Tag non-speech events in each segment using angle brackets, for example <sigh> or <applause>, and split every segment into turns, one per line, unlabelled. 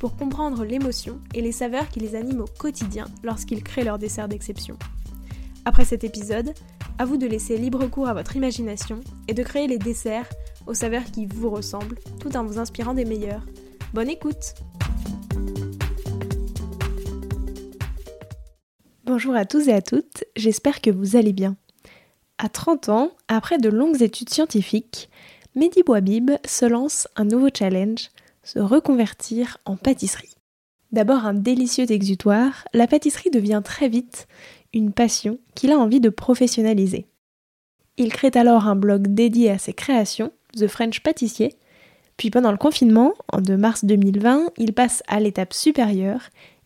pour comprendre l'émotion et les saveurs qui les animent au quotidien lorsqu'ils créent leur dessert d'exception. Après cet épisode, à vous de laisser libre cours à votre imagination et de créer les desserts aux saveurs qui vous ressemblent tout en vous inspirant des meilleurs. Bonne écoute Bonjour à tous et à toutes, j'espère que vous allez bien. À 30 ans, après de longues études scientifiques, Mehdi Bouabib se lance un nouveau challenge, se reconvertir en pâtisserie. D'abord un délicieux exutoire, la pâtisserie devient très vite une passion qu'il a envie de professionnaliser. Il crée alors un blog dédié à ses créations, The French Pâtissier, puis pendant le confinement, en de mars 2020, il passe à l'étape supérieure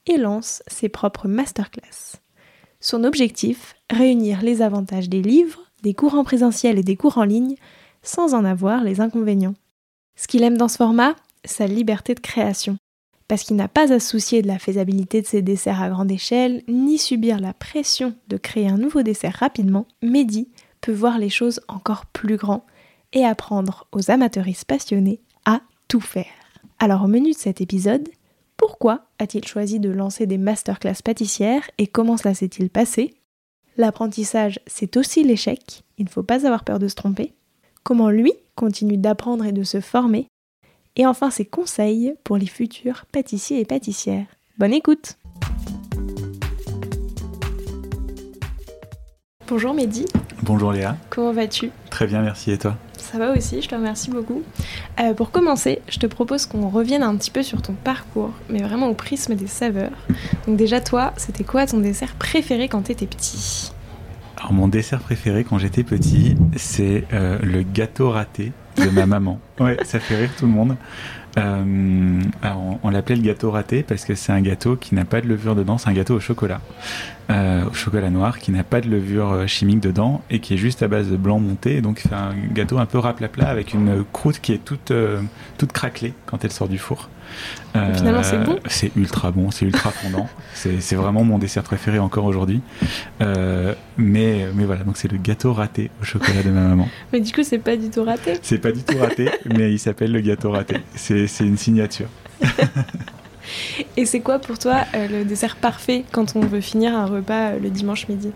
et lance ses propres masterclass. Son objectif, réunir les avantages des livres, des cours en présentiel et des cours en ligne, sans en avoir les inconvénients. Ce qu'il aime dans ce format, sa liberté de création parce qu'il n'a pas à se soucier de la faisabilité de ses desserts à grande échelle, ni subir la pression de créer un nouveau dessert rapidement, Mehdi peut voir les choses encore plus grand et apprendre aux amateuristes passionnés à tout faire. Alors au menu de cet épisode, pourquoi a-t-il choisi de lancer des masterclass pâtissières et comment cela s'est-il passé? L'apprentissage, c'est aussi l'échec, il ne faut pas avoir peur de se tromper. Comment lui continue d'apprendre et de se former et enfin ses conseils pour les futurs pâtissiers et pâtissières. Bonne écoute Bonjour Mehdi.
Bonjour Léa.
Comment vas-tu?
Très bien, merci. Et toi?
Ça va aussi, je te remercie beaucoup. Euh, pour commencer, je te propose qu'on revienne un petit peu sur ton parcours, mais vraiment au prisme des saveurs. Donc déjà toi, c'était quoi ton dessert préféré quand t'étais petit?
Alors mon dessert préféré quand j'étais petit, c'est euh, le gâteau raté de ma maman. <laughs> Ouais, ça fait rire tout le monde. Euh, on, l'appelait le gâteau raté parce que c'est un gâteau qui n'a pas de levure dedans, c'est un gâteau au chocolat, euh, au chocolat noir, qui n'a pas de levure euh, chimique dedans et qui est juste à base de blanc monté. donc c'est un gâteau un peu raplapla avec une croûte qui est toute, toute craquelée quand elle sort du four.
Finalement, c'est bon.
C'est ultra bon, c'est ultra fondant. <laughs> c'est vraiment mon dessert préféré encore aujourd'hui. mais, mais voilà, donc c'est le gâteau raté au chocolat de ma maman. <laughs>
mais du coup, c'est pas du tout raté.
C'est pas du tout raté, mais il s'appelle le gâteau raté. C'est c'est une signature. <laughs>
Et c'est quoi pour toi euh, le dessert parfait quand on veut finir un repas euh, le dimanche midi?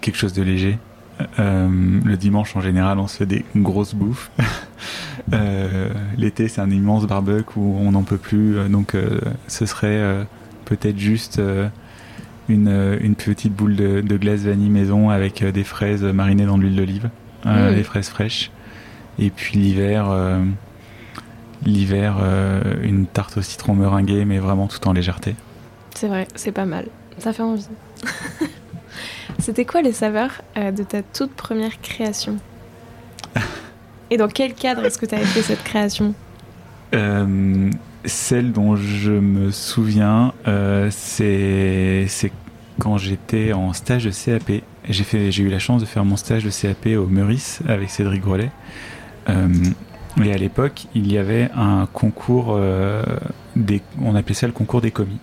Quelque chose de léger. Euh, le dimanche en général on se fait des grosses bouffes. L'été c'est un immense barbecue où on n'en peut plus. donc ce serait peut-être juste une, une, petite boule de, glace vanille maison avec des fraises marinées dans l'huile d'olive. Mmh. Des fraises fraîches. Et puis l'hiver L'hiver, euh, une tarte au citron meringuée, mais vraiment tout en légèreté.
C'est vrai, c'est pas mal. Ça fait envie. <laughs> C'était quoi les saveurs euh, de ta toute première création? Et dans quel cadre est-ce que tu avais fait cette création
euh, Celle dont je me souviens, c'est quand j'étais en stage de CAP. J'ai eu la chance de faire mon stage de CAP au Meurice avec Cédric Grolet. Et à l'époque, il y avait un concours, euh, des, on appelait ça le concours des commis,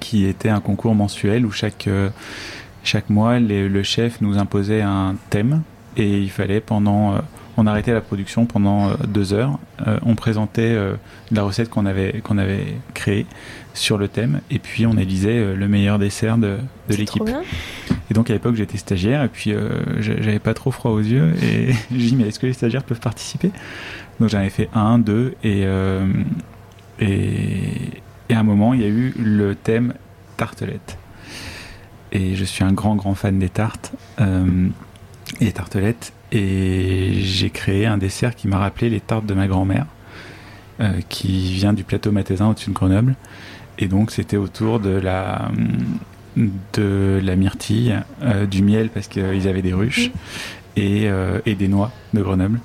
qui était un concours mensuel où chaque, euh, chaque mois, le chef nous imposait un thème et il fallait pendant... Euh, on arrêtait la production pendant deux heures, on présentait la recette qu'on avait, qu'on avait créée sur le thème. Et puis on élisait le meilleur dessert de, de l'équipe. Et donc à l'époque j'étais stagiaire. Et puis euh, j'avais pas trop froid aux yeux. Et <laughs> j'ai dit mais est-ce que les stagiaires peuvent participer? Donc j'en ai fait un, deux. Et, euh, et, et à un moment il y a eu le thème tartelette. Et je suis un grand grand fan des tartes. Euh, et tartelettes et j'ai créé un dessert qui m'a rappelé les tartes de ma grand-mère qui vient du plateau matésin au-dessus de Grenoble. Et donc c'était autour de la de la myrtille, euh, du miel parce qu'ils avaient des ruches et, euh, et, des noix de Grenoble.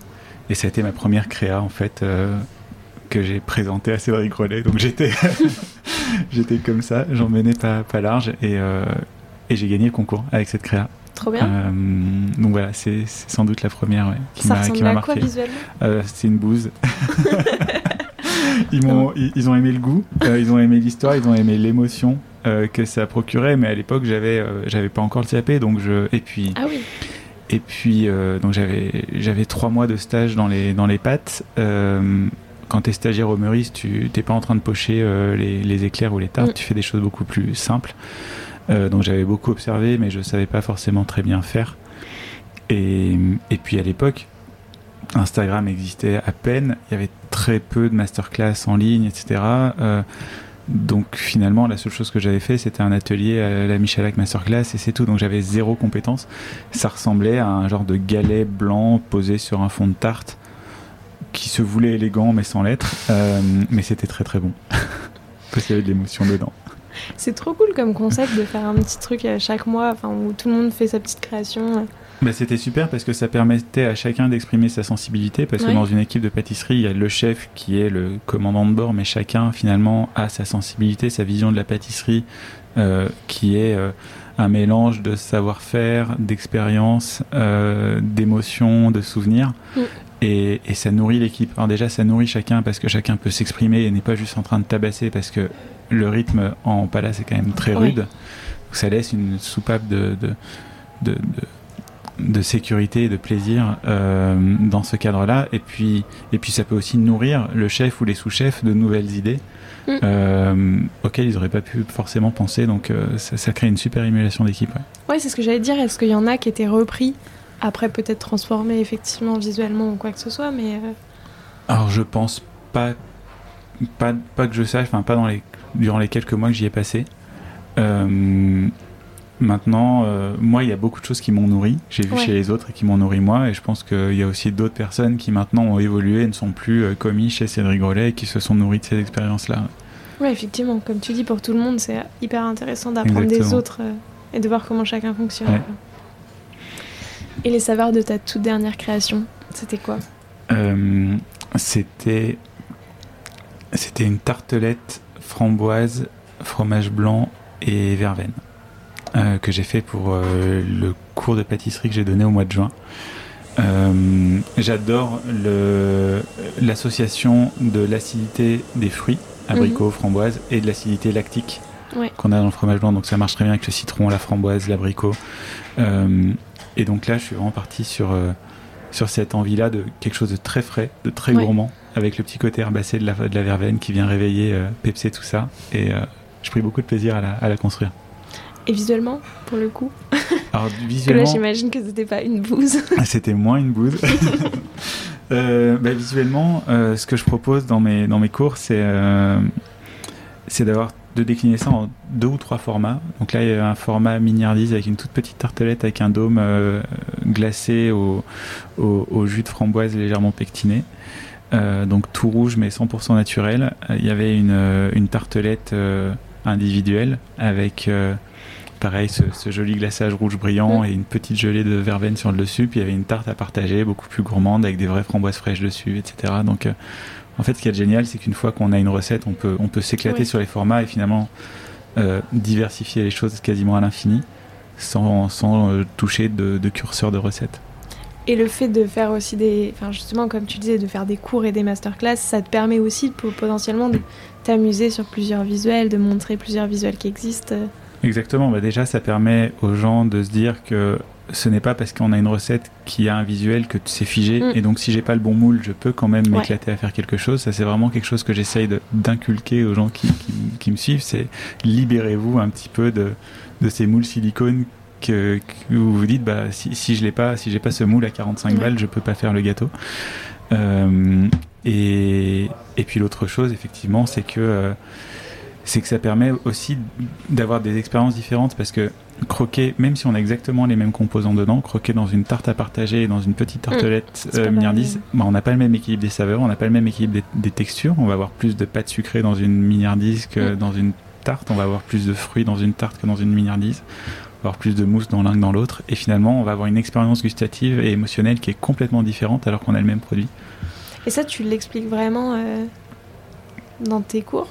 Et ça a été ma première créa en fait euh, que j'ai présentée à Cédric Rollet. Donc j'étais <laughs> J'étais comme ça, j'en menais pas, pas large et, euh, et j'ai gagné le concours avec cette créa.
Trop bien.
Euh, donc voilà, c'est sans doute la première ouais, qui
ça
m'a marqué.
quoi visuellement?
Euh, c'est une bouse. <laughs> ils, m'ont, ils, ils ont aimé le goût, euh, ils ont aimé l'histoire, ils ont aimé l'émotion que ça procurait. Mais à l'époque, j'avais, j'avais pas encore le CAP, donc je. Et puis,
Ah oui.
et puis euh, donc j'avais, j'avais trois mois de stage dans les dans les pâtes. Euh, quand t'es stagiaire au Meurice, tu t'es pas en train de pocher euh, les, les éclairs ou les tartes,
Mm.
tu fais des choses beaucoup plus simples. Euh, donc j'avais beaucoup observé, mais je savais pas forcément très bien faire. Et, et puis à l'époque, Instagram existait à peine, il y avait très peu de masterclass en ligne, etc. Euh, donc finalement, la seule chose que j'avais fait, c'était un atelier à la Michalak Masterclass et c'est tout. Donc j'avais zéro compétence. Ça ressemblait à un genre de galet blanc posé sur un fond de tarte qui se voulait élégant mais sans l'être. Euh, mais c'était très très bon. <laughs> Parce qu'il y avait de l'émotion dedans.
C'est trop cool comme concept de faire un petit truc euh, chaque mois, enfin où tout le monde fait sa petite création.
Bah, c'était super parce que ça permettait à chacun d'exprimer sa sensibilité parce que dans une équipe de pâtisserie, il y a le chef qui est le commandant de bord, mais chacun finalement a sa sensibilité, sa vision de la pâtisserie euh, qui est euh, un mélange de savoir-faire, d'expérience, euh, d'émotions, de souvenirs.
Mm.
Et, et ça nourrit l'équipe. Alors déjà, ça nourrit chacun parce que chacun peut s'exprimer et n'est pas juste en train de tabasser parce que le rythme en palace est quand même très rude. Donc ça laisse une soupape de, de, de, sécurité et de plaisir euh, dans ce cadre-là. Et puis, et puis ça peut aussi nourrir le chef ou les sous-chefs de nouvelles idées
Mm.
euh, auxquelles ils n'auraient pas pu forcément penser. Donc euh, ça, ça crée une super émulation d'équipe. ouais.
Ouais, c'est ce que j'allais dire. Est-ce qu'il y en a qui étaient repris après peut-être transformés effectivement visuellement ou quoi que ce soit, mais
Alors je pense pas, pas, pas que je sache, enfin pas dans les, durant les quelques mois que j'y ai passé. Euh, maintenant, euh, moi, il y a beaucoup de choses qui m'ont nourri. J'ai vu
Ouais.
chez les autres et qui m'ont nourri moi. Et je pense qu'il y a aussi d'autres personnes qui maintenant ont évolué et ne sont plus euh, commis chez Cédric Grolet et qui se sont nourris de ces expériences-là.
ouais, effectivement, comme tu dis, pour tout le monde, c'est hyper intéressant d'apprendre des autres et de voir comment chacun fonctionne.
Ouais.
Et les saveurs de ta toute dernière création, c'était quoi?
Euh, c'était c'était une tartelette framboise, fromage blanc et verveine euh, que j'ai fait pour euh, le cours de pâtisserie que j'ai donné au mois de juin. Euh, J'adore l'association de l'acidité des fruits, abricots, framboises, et de l'acidité lactique
Ouais.
qu'on a dans le fromage blanc. Donc ça marche très bien avec le citron, la framboise, l'abricot. Et donc là, je suis vraiment parti sur, sur cette envie-là de quelque chose de très frais, de très
Ouais.
gourmand, avec le petit côté herbacé de la, de la verveine qui vient réveiller, euh, pepser tout ça. Et euh, j'ai pris beaucoup de plaisir à la, à la construire.
Et visuellement, pour le coup? <laughs>
Alors
que là,
visuellement,
j'imagine que c'était pas une bouse. <laughs>
c'était moins une bouse. <laughs> Euh, bah, visuellement, euh, ce que je propose dans mes, dans mes cours, c'est euh, c'est d'avoir de décliner ça en deux ou trois formats. Donc là, il y a un format miniardise avec une toute petite tartelette avec un dôme glacé au, au, au jus de framboise légèrement pectiné. Euh, donc tout rouge mais 100% naturel. Euh, Il y avait une, euh, une tartelette individuelle avec pareil ce, ce joli glaçage rouge brillant
Mm.
et une petite gelée de verveine sur le dessus. Puis il y avait une tarte à partager beaucoup plus gourmande avec des vraies framboises fraîches dessus, etc. Donc en fait, ce qui est génial, c'est qu'une fois qu'on a une recette, on peut, on peut s'éclater sur les formats et finalement euh, diversifier les choses quasiment à l'infini sans, sans euh, toucher de, de curseur de recette.
Et le fait de faire aussi des. Enfin, justement, comme tu disais, de faire des cours et des masterclass, ça te permet aussi pour, potentiellement de t'amuser sur plusieurs visuels, de montrer plusieurs visuels qui existent.
Exactement, bah déjà ça permet aux gens de se dire que ce n'est pas parce qu'on a une recette qui a un visuel que c'est figé
Mm.
et donc si j'ai pas le bon moule je peux quand même
Ouais.
m'éclater à faire quelque chose. Ça c'est vraiment quelque chose que j'essaye d'inculquer aux gens qui, qui- qui me suivent, c'est libérez-vous un petit peu de, de ces moules silicone que, que vous vous dites bah si, si je l'ai pas, si j'ai pas ce moule à 45
Ouais.
balles je peux pas faire le gâteau. Euh, et, et puis l'autre chose effectivement c'est que euh, c'est que ça permet aussi d'avoir des expériences différentes parce que croquer, même si on a exactement les mêmes composants dedans, croquer dans une tarte à partager et dans une petite tartelette
c'est
euh, mignardise, bah, on n'a pas le même équilibre des saveurs, on n'a pas le même équilibre des, des textures. On va avoir plus de pâte sucrée dans une mignardise que
Mm.
dans une tarte, on va avoir plus de fruits dans une tarte que dans une mignardise, avoir plus de mousse dans l'un que dans l'autre. Et finalement, on va avoir une expérience gustative et émotionnelle qui est complètement différente alors qu'on a le même produit.
Et ça, tu l'expliques vraiment euh, dans tes cours?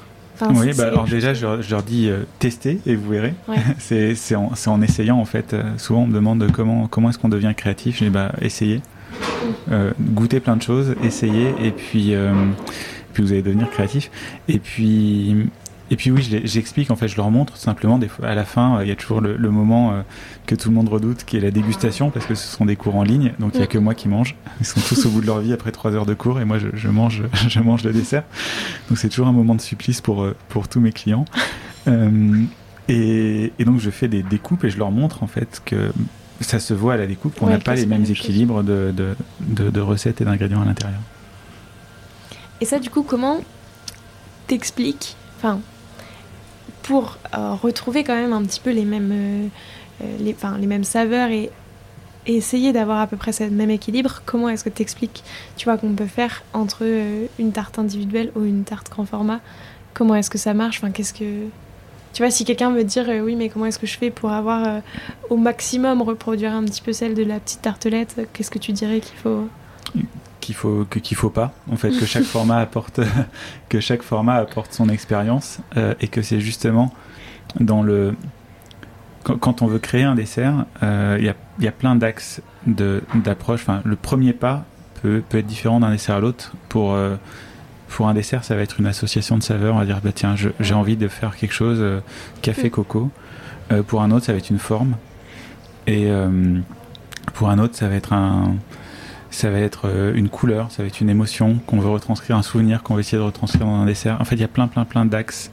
Oui, bah, alors déjà, je, leur dis euh, tester et vous verrez. <laughs> c'est en, en, essayant en fait. Euh, souvent, on me demande comment, comment est-ce qu'on devient créatif. Je dis bah, essayez. Mm. goûter plein de choses, essayez et puis, puis vous allez devenir créatif. Et puis, et puis oui, j'explique, en fait, je leur montre simplement. Des fois, à la fin, il y a toujours le, moment euh, que tout le monde redoute, qui est la dégustation, parce que ce sont des cours en ligne, donc il n'y a que moi qui mange. Ils sont tous au bout de leur vie après trois heures de cours, et moi, je, mange, <laughs> je mange le dessert. Donc c'est toujours un moment de supplice pour, euh, pour tous mes clients. Euh, et, donc je fais des découpes et je leur montre en fait que ça se voit à la découpe qu'on n'a pas les mêmes équilibres de, de, de recettes et d'ingrédients à l'intérieur.
Et ça, du coup, comment t'expliques, enfin, pour euh, retrouver quand même un petit peu les mêmes, euh, euh, les, les mêmes saveurs et, essayer d'avoir à peu près ce même équilibre, comment est-ce que tu expliques, tu vois, qu'on peut faire entre une tarte individuelle ou une tarte grand format? Comment est-ce que ça marche? Enfin, qu'est-ce que... Tu vois, si quelqu'un veut dire oui, mais comment est-ce que je fais pour avoir au maximum reproduire un petit peu celle de la petite tartelette, qu'est-ce que tu dirais qu'il faut?
Qu'il faut que qu'il faut pas en fait que chaque <laughs> format apporte <laughs> que chaque format apporte son expérience euh, et que c'est justement dans le quand, on veut créer un dessert euh, il y, a, plein d'axes d'approche. Enfin le premier pas peut, peut être différent d'un dessert à l'autre. Pour euh, pour un dessert ça va être une association de saveurs. On va dire bah tiens j'ai envie de faire quelque chose café mm. coco. Pour un autre ça va être une forme. Et pour un autre ça va être un ça va être euh, une couleur, ça va être une émotion qu'on veut retranscrire, un souvenir qu'on veut essayer de retranscrire dans un dessert. En fait, il y a plein, plein, plein d'axes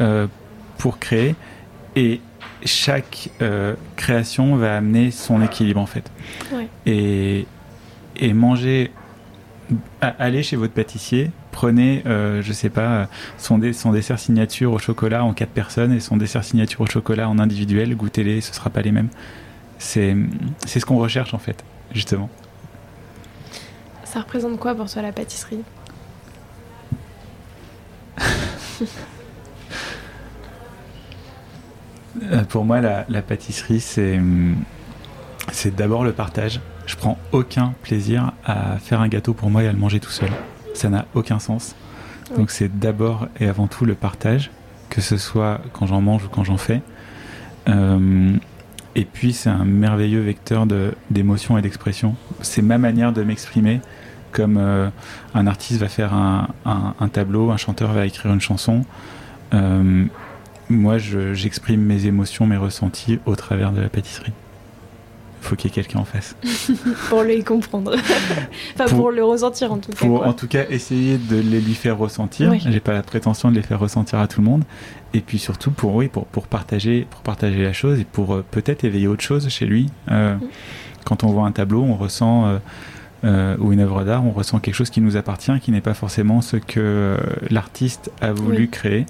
euh, pour créer et chaque euh, création va amener son équilibre en fait. Et, et manger, allez chez votre pâtissier, prenez, je sais pas, son, son, dessert signature au chocolat en quatre personnes et son dessert signature au chocolat en individuel, goûtez-les, ce sera pas les mêmes. C'est ce qu'on recherche en fait, justement.
Ça représente quoi pour toi la pâtisserie <laughs>
euh, Pour moi, la, pâtisserie, c'est c'est d'abord le partage. Je prends aucun plaisir à faire un gâteau pour moi et à le manger tout seul. Ça n'a aucun sens. Donc c'est d'abord et avant tout le partage, que ce soit quand j'en mange ou quand j'en fais. Euh, et puis c'est un merveilleux vecteur d'émotion et d'expression. C'est ma manière de m'exprimer, comme euh, un artiste va faire un, tableau, un chanteur va écrire une chanson. Euh, moi, j'exprime mes émotions, mes ressentis au travers de la pâtisserie. Il faut qu'il y ait quelqu'un en face. <laughs>
pour le comprendre. <laughs> enfin, pour, le ressentir en tout cas.
Pour en tout cas essayer de les lui faire ressentir. J'ai pas la prétention de les faire ressentir à tout le monde. Et puis surtout pour, oui, pour, pour, partager, pour partager la chose et pour euh, peut-être éveiller autre chose chez lui. Mm. Quand on voit un tableau, on ressent euh, ou une œuvre d'art, on ressent quelque chose qui nous appartient, qui n'est pas forcément ce que euh, l'artiste a voulu créer.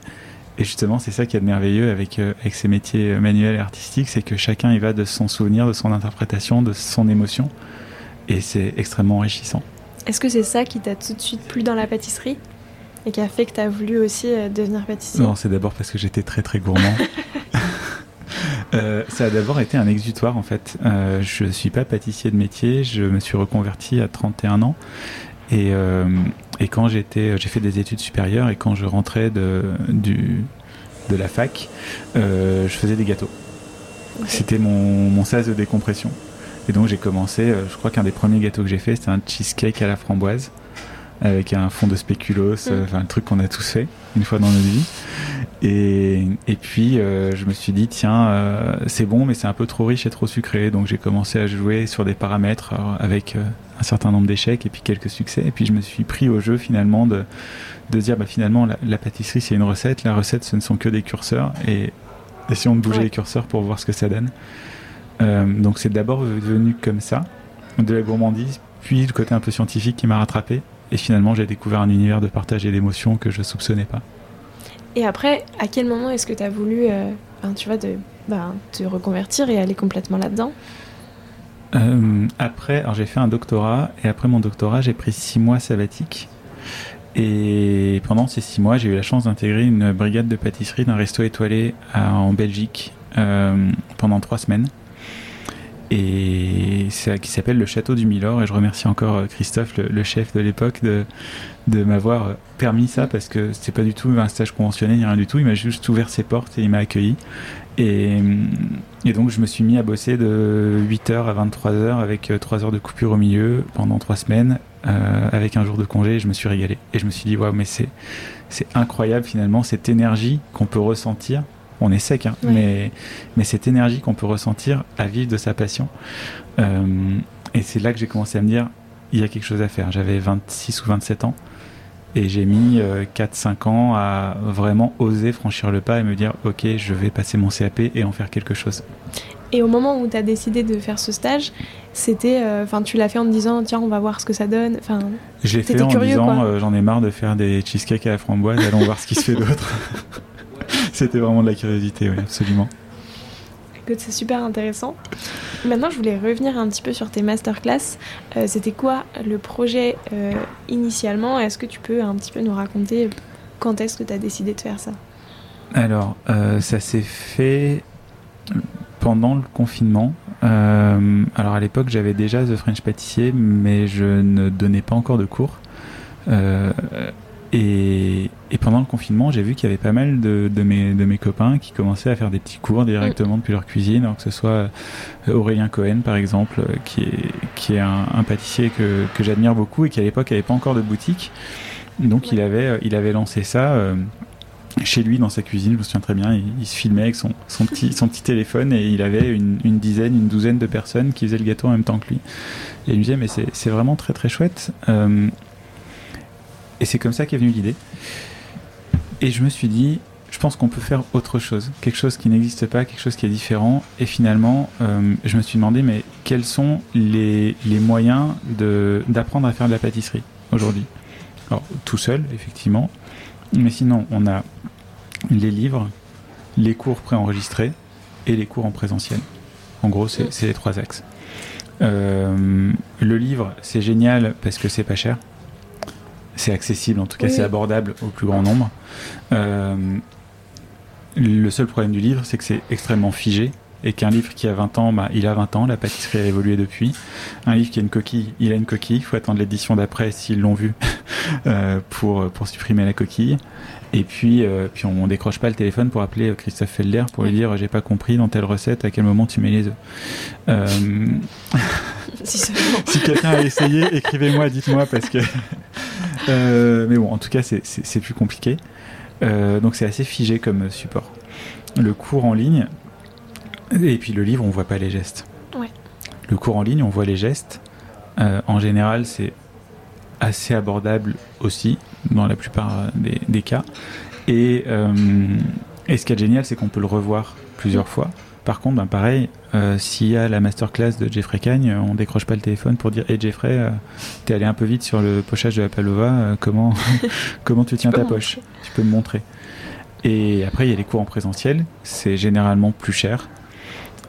Et justement, c'est ça qui est merveilleux avec, euh, avec ces métiers manuels et artistiques, c'est que chacun y va de son souvenir, de son interprétation, de son émotion. Et c'est extrêmement enrichissant.
Est-ce que c'est ça qui t'a tout de suite plu dans la pâtisserie et qui a fait que tu as voulu aussi devenir pâtissier?
Non, c'est d'abord parce que j'étais très très gourmand. <laughs> <laughs> Euh, ça a d'abord été un exutoire en fait. Euh, je ne suis pas pâtissier de métier, je me suis reconverti à 31 ans. Et, euh, et quand j'étais, j'ai fait des études supérieures et quand je rentrais de, du, de la fac, je faisais des gâteaux. C'était mon, mon sas de décompression. Et donc j'ai commencé, je crois qu'un des premiers gâteaux que j'ai fait, c'était un cheesecake à la framboise avec un fond de spéculoos, mm. enfin un truc qu'on a tous fait une fois dans notre vie. Et, et puis euh, je me suis dit tiens euh, c'est bon mais c'est un peu trop riche et trop sucré. Donc j'ai commencé à jouer sur des paramètres euh, avec un certain nombre d'échecs et puis quelques succès. Et puis je me suis pris au jeu finalement de, de dire bah finalement la, pâtisserie c'est une recette. La recette ce ne sont que des curseurs. Et essayons de bouger les curseurs pour voir ce que ça donne. Donc c'est d'abord venu comme ça de la gourmandise puis le côté un peu scientifique qui m'a rattrapé et finalement, j'ai découvert un univers de partage et d'émotion que je soupçonnais pas.
Et après, à quel moment est-ce que tu as voulu, euh, ben, tu vois, de, ben, te reconvertir et aller complètement là-dedans?
Euh, Après, j'ai fait un doctorat et après mon doctorat, j'ai pris six mois sabbatiques. Et pendant ces six mois, j'ai eu la chance d'intégrer une brigade de pâtisserie d'un resto étoilé en Belgique euh, pendant trois semaines. Et c'est qui s'appelle le Château du Milord. Et je remercie encore euh, Christophe, le, chef de l'époque, de, de m'avoir permis ça parce que c'était pas du tout un stage conventionné ni rien du tout. Il m'a juste ouvert ses portes et il m'a accueilli. Et, et, donc je me suis mis à bosser de 8h à 23h avec 3 heures de coupure au milieu pendant 3 semaines euh, avec un jour de congé et je me suis régalé. Et je me suis dit, waouh, mais c'est incroyable finalement cette énergie qu'on peut ressentir on est sec, hein, mais, mais cette énergie qu'on peut ressentir à vivre de sa passion. Euh, et c'est là que j'ai commencé à me dire, il y a quelque chose à faire. J'avais 26 ou 27 ans. Et j'ai mis 4-5 euh, ans à vraiment oser franchir le pas et me dire, ok, je vais passer mon CAP et en faire quelque chose.
Et au moment où tu as décidé de faire ce stage, c'était, euh, enfin, tu l'as fait en te disant, tiens, on va voir ce que ça donne. Enfin,
j'ai fait en disant, j'en ai marre de faire des cheesecakes à la framboise, allons voir ce qui se fait d'autre. <laughs> <laughs> C'était vraiment de la curiosité, oui, absolument.
Écoute, c'est super intéressant. Maintenant, je voulais revenir un petit peu sur tes masterclass. Euh, C'était quoi le projet euh, initialement? Est-ce que tu peux un petit peu nous raconter quand est-ce que tu as décidé de faire ça?
Alors, euh, ça s'est fait pendant le confinement. Euh, alors à l'époque, j'avais déjà The French Pâtissier, mais je ne donnais pas encore de cours. Et, pendant le confinement, j'ai vu qu'il y avait pas mal de, mes, de, mes, copains qui commençaient à faire des petits cours directement mm. depuis leur cuisine, alors que ce soit euh, Aurélien Cohen par exemple, euh, qui est, qui est un, pâtissier que, que j'admire beaucoup et qui à l'époque n'avait pas encore de boutique. Donc il, avait, euh, il avait lancé ça chez lui dans sa cuisine, je me souviens très bien, il, se filmait avec son, son, petit, <laughs> son petit téléphone et il avait une, une, dizaine, une douzaine de personnes qui faisaient le gâteau en même temps que lui. Et il me disait mais c'est vraiment très très chouette. Et c'est comme ça qu'est venue l'idée. Et je me suis dit, je pense qu'on peut faire autre chose, quelque chose qui n'existe pas, quelque chose qui est différent. Et finalement, euh, je me suis demandé, mais quels sont les, les moyens d'apprendre à faire de la pâtisserie aujourd'hui? Alors, tout seul, effectivement. Mais sinon, on a les livres, les cours préenregistrés et les cours en présentiel. En gros, c'est les trois axes. Euh, le livre, c'est génial parce que c'est pas cher c'est accessible, en tout cas c'est abordable au plus grand nombre. Euh, le seul problème du livre, c'est que c'est extrêmement figé et qu'un livre qui a 20 ans, bah, il a 20 ans, la pâtisserie a évolué depuis. Un livre qui a une coquille, il a une coquille, il faut attendre l'édition d'après s'ils l'ont vu <laughs> euh, pour, pour supprimer la coquille. Et puis, euh, puis on, décroche pas le téléphone pour appeler Christophe Felder pour lui dire j'ai pas compris dans telle recette à quel moment tu mets les œufs. <laughs> <laughs> si, quelqu'un a essayé, écrivez-moi, dites-moi parce que euh, mais bon, en tout cas, c'est plus compliqué. Euh, donc c'est assez figé comme support. Le cours en ligne, et puis le livre, on voit pas les gestes. Le cours en ligne, on voit les gestes. Euh, en général, c'est assez abordable aussi, dans la plupart des, cas. Et, et, ce qui est génial, c'est qu'on peut le revoir plusieurs fois. Par contre, ben pareil, euh, s'il y a la masterclass de Jeffrey Cagne, on décroche pas le téléphone pour dire Hey Jeffrey, euh, t'es allé un peu vite sur le pochage de la palova, euh, comment, <laughs> <laughs> comment tu tiens ta poche Tu peux me montrer. Et après, il y a les cours en présentiel, c'est généralement plus cher.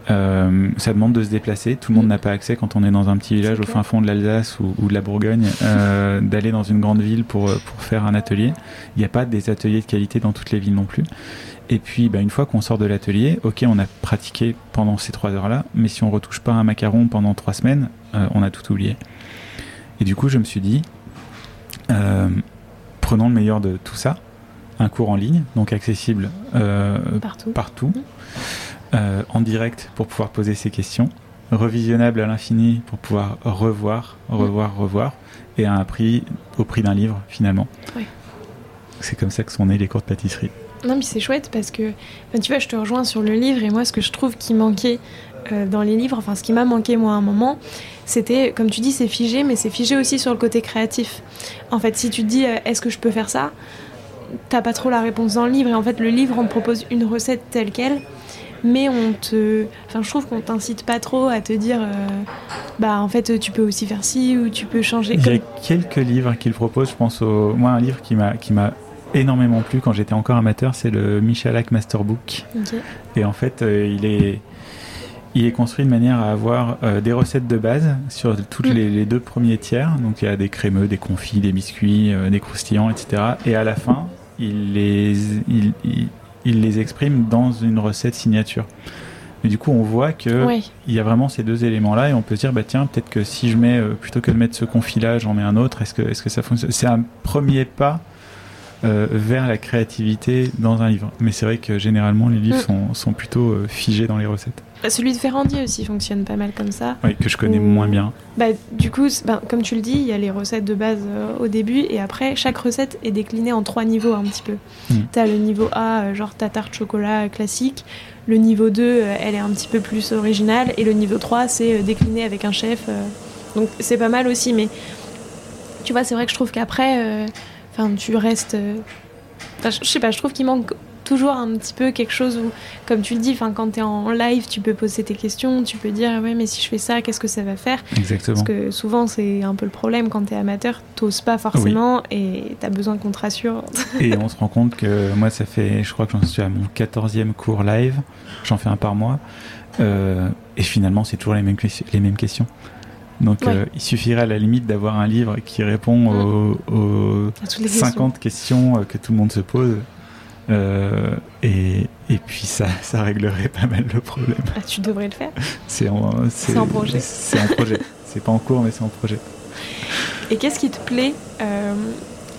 ça demande de se déplacer. Tout le monde mm. n'a pas accès quand on est dans un petit village au fin fond de l'Alsace ou, de la Bourgogne, <laughs> d'aller dans une grande ville pour, pour faire un atelier. Il n'y a pas des ateliers de qualité dans toutes les villes non plus. Et puis, bah, une fois qu'on sort de l'atelier, ok, on a pratiqué pendant ces trois heures-là, mais si on retouche pas un macaron pendant trois semaines, euh, on a tout oublié. Et du coup, je me suis dit, euh, prenons le meilleur de tout ça, un cours en ligne, donc accessible euh, partout, en direct pour pouvoir poser ses questions, revisionnable à l'infini pour pouvoir revoir, revoir, revoir, et à un prix, au prix d'un livre finalement. C'est comme ça que sont nés les cours de pâtisserie.
Non, mais c'est chouette parce que, tu vois, je te rejoins sur le livre et moi, ce que je trouve qui manquait euh, dans les livres, enfin, ce qui m'a manqué moi à un moment, c'était, comme tu dis, c'est figé, mais c'est figé aussi sur le côté créatif. En fait, si tu te dis, euh, est-ce que je peux faire ça? T'as pas trop la réponse dans le livre et en fait, le livre, on propose une recette telle qu'elle. Mais on te. Enfin, je trouve qu'on t'incite pas trop à te dire. Euh, bah, en fait, tu peux aussi faire ci ou tu peux changer.
Il y a quelques livres qu'il propose. Je pense au. Moi, un livre qui m'a énormément plu quand j'étais encore amateur, c'est le Michalak Masterbook. Et en fait, euh, il est il est construit de manière à avoir euh, des recettes de base sur toutes mm. les, deux premiers tiers. Donc il y a des crémeux, des confits, des biscuits, euh, des croustillants, etc. Et à la fin, il les, il, il, les exprime dans une recette signature. Mais du coup, on voit que
Oui.
il y a vraiment ces deux éléments-là et on peut se dire, bah tiens, peut-être que si je mets, euh, plutôt que de mettre ce confit-là, j'en mets un autre, est-ce que, est-ce que ça fonctionne? C'est un premier pas euh, vers la créativité dans un livre. Mais c'est vrai que généralement, les livres
Mm.
sont, sont plutôt euh, figés dans les recettes.
Celui de Ferrandi aussi fonctionne pas mal comme ça.
Oui, que je connais moins bien.
Bah, du coup, ben, comme tu le dis, il y a les recettes de base euh, au début et après, chaque recette est déclinée en trois niveaux un petit peu.
Mm.
T'as le niveau A, genre ta tarte chocolat classique. Le niveau 2, euh, elle est un petit peu plus originale. Et le niveau 3, c'est décliné avec un chef. Donc c'est pas mal aussi, mais tu vois, c'est vrai que je trouve qu'après, enfin, tu restes. euh, enfin, je sais pas, je trouve qu'il manque toujours un petit peu quelque chose où, comme tu le dis, enfin, quand t'es en live, tu peux poser tes questions, tu peux dire, ouais, mais si je fais ça, qu'est-ce que ça va faire?
Exactement.
parce que souvent, c'est un peu le problème quand t'es amateur, t'oses pas forcément et t'as besoin qu'on te rassure.
Et on se rend compte que moi, ça fait, je crois que j'en suis à mon 14e cours live. J'en fais un par mois. Euh, et finalement, c'est toujours les mêmes, les mêmes questions. Donc,
Ouais.
euh, il suffirait à la limite d'avoir un livre qui répond aux, aux
À toutes les
50 questions euh, que tout le monde se pose. Euh, et, et puis, ça, <laughs> ça réglerait pas mal le problème.
Ah, tu devrais le faire.
C'est en,
projet.
C'est en projet. c'est pas en cours, mais c'est en projet.
Et qu'est-ce qui te plaît euh,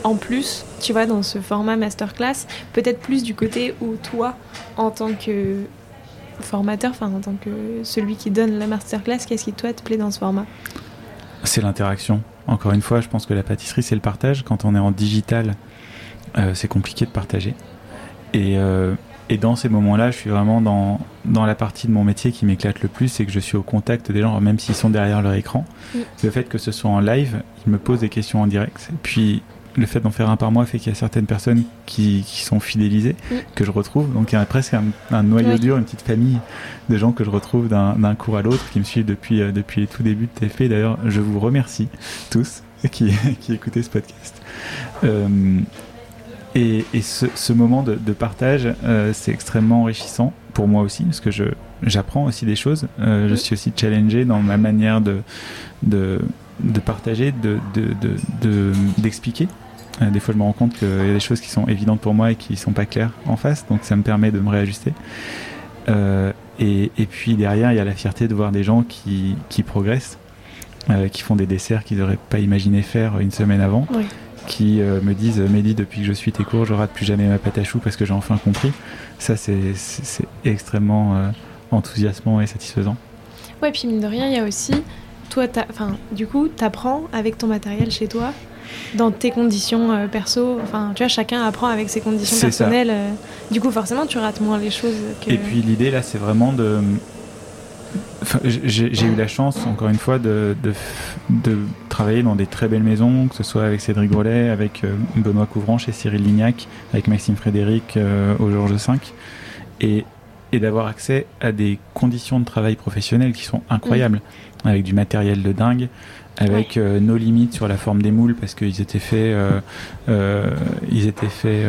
en plus, tu vois, dans ce format masterclass Peut-être plus du côté où toi, en tant que formateur, enfin en tant que celui qui donne la masterclass, qu'est-ce qui toi te plaît dans ce format?
C'est l'interaction. Encore une fois, je pense que la pâtisserie, c'est le partage. Quand on est en digital, euh, c'est compliqué de partager. Et, euh, et dans ces moments-là, je suis vraiment dans, dans la partie de mon métier qui m'éclate le plus, c'est que je suis au contact des gens, même s'ils sont derrière leur écran. Le fait que ce soit en live, ils me posent des questions en direct. Et puis, le fait d'en faire un par mois fait qu'il y a certaines personnes qui, qui sont fidélisées, que je retrouve. Donc, il y a presque un, un noyau
Oui.
dur, une petite famille de gens que je retrouve d'un cours à l'autre, qui me suivent depuis, euh, depuis les tout débuts de TFP. D'ailleurs, je vous remercie tous <laughs> qui, qui écoutez ce podcast. Euh, et, et ce, ce moment de, de partage, euh, c'est extrêmement enrichissant pour moi aussi, parce que je j'apprends aussi des choses. Euh, Je suis aussi challengé dans ma manière de, de, de partager, de, de, de, de- d'expliquer. Euh, des fois, je me rends compte qu'il y a des choses qui sont évidentes pour moi et qui sont pas claires en face, donc ça me permet de me réajuster. Euh, et, et puis derrière, il y a la fierté de voir des gens qui, qui progressent, euh, qui font des desserts qu'ils n'auraient pas imaginé faire une semaine avant
Oui.
qui euh, me disent Mehdi depuis que je suis tes cours je rate plus jamais ma pâte à choux parce que j'ai enfin compris ça c'est extrêmement enthousiasmant et satisfaisant
Ouais, puis mine de rien, il y a aussi, toi, enfin, du coup, t'apprends avec ton matériel chez toi, dans tes conditions euh, perso. Enfin, tu vois, chacun apprend avec ses conditions personnelles. euh. du coup, forcément, tu rates moins les choses que.
et puis l'idée là c'est vraiment de Enfin, j'ai j'ai eu la chance encore une fois de, de, de travailler dans des très belles maisons que ce soit avec Cédric Grolet avec euh, Benoît Couvrant chez Cyril Lignac avec Maxime Frédéric euh, au Georges V et, et d'avoir accès à des conditions de travail professionnelles qui sont incroyables avec du matériel de dingue avec euh, nos limites sur la forme des moules parce qu'ils étaient faits euh, euh, ils étaient faits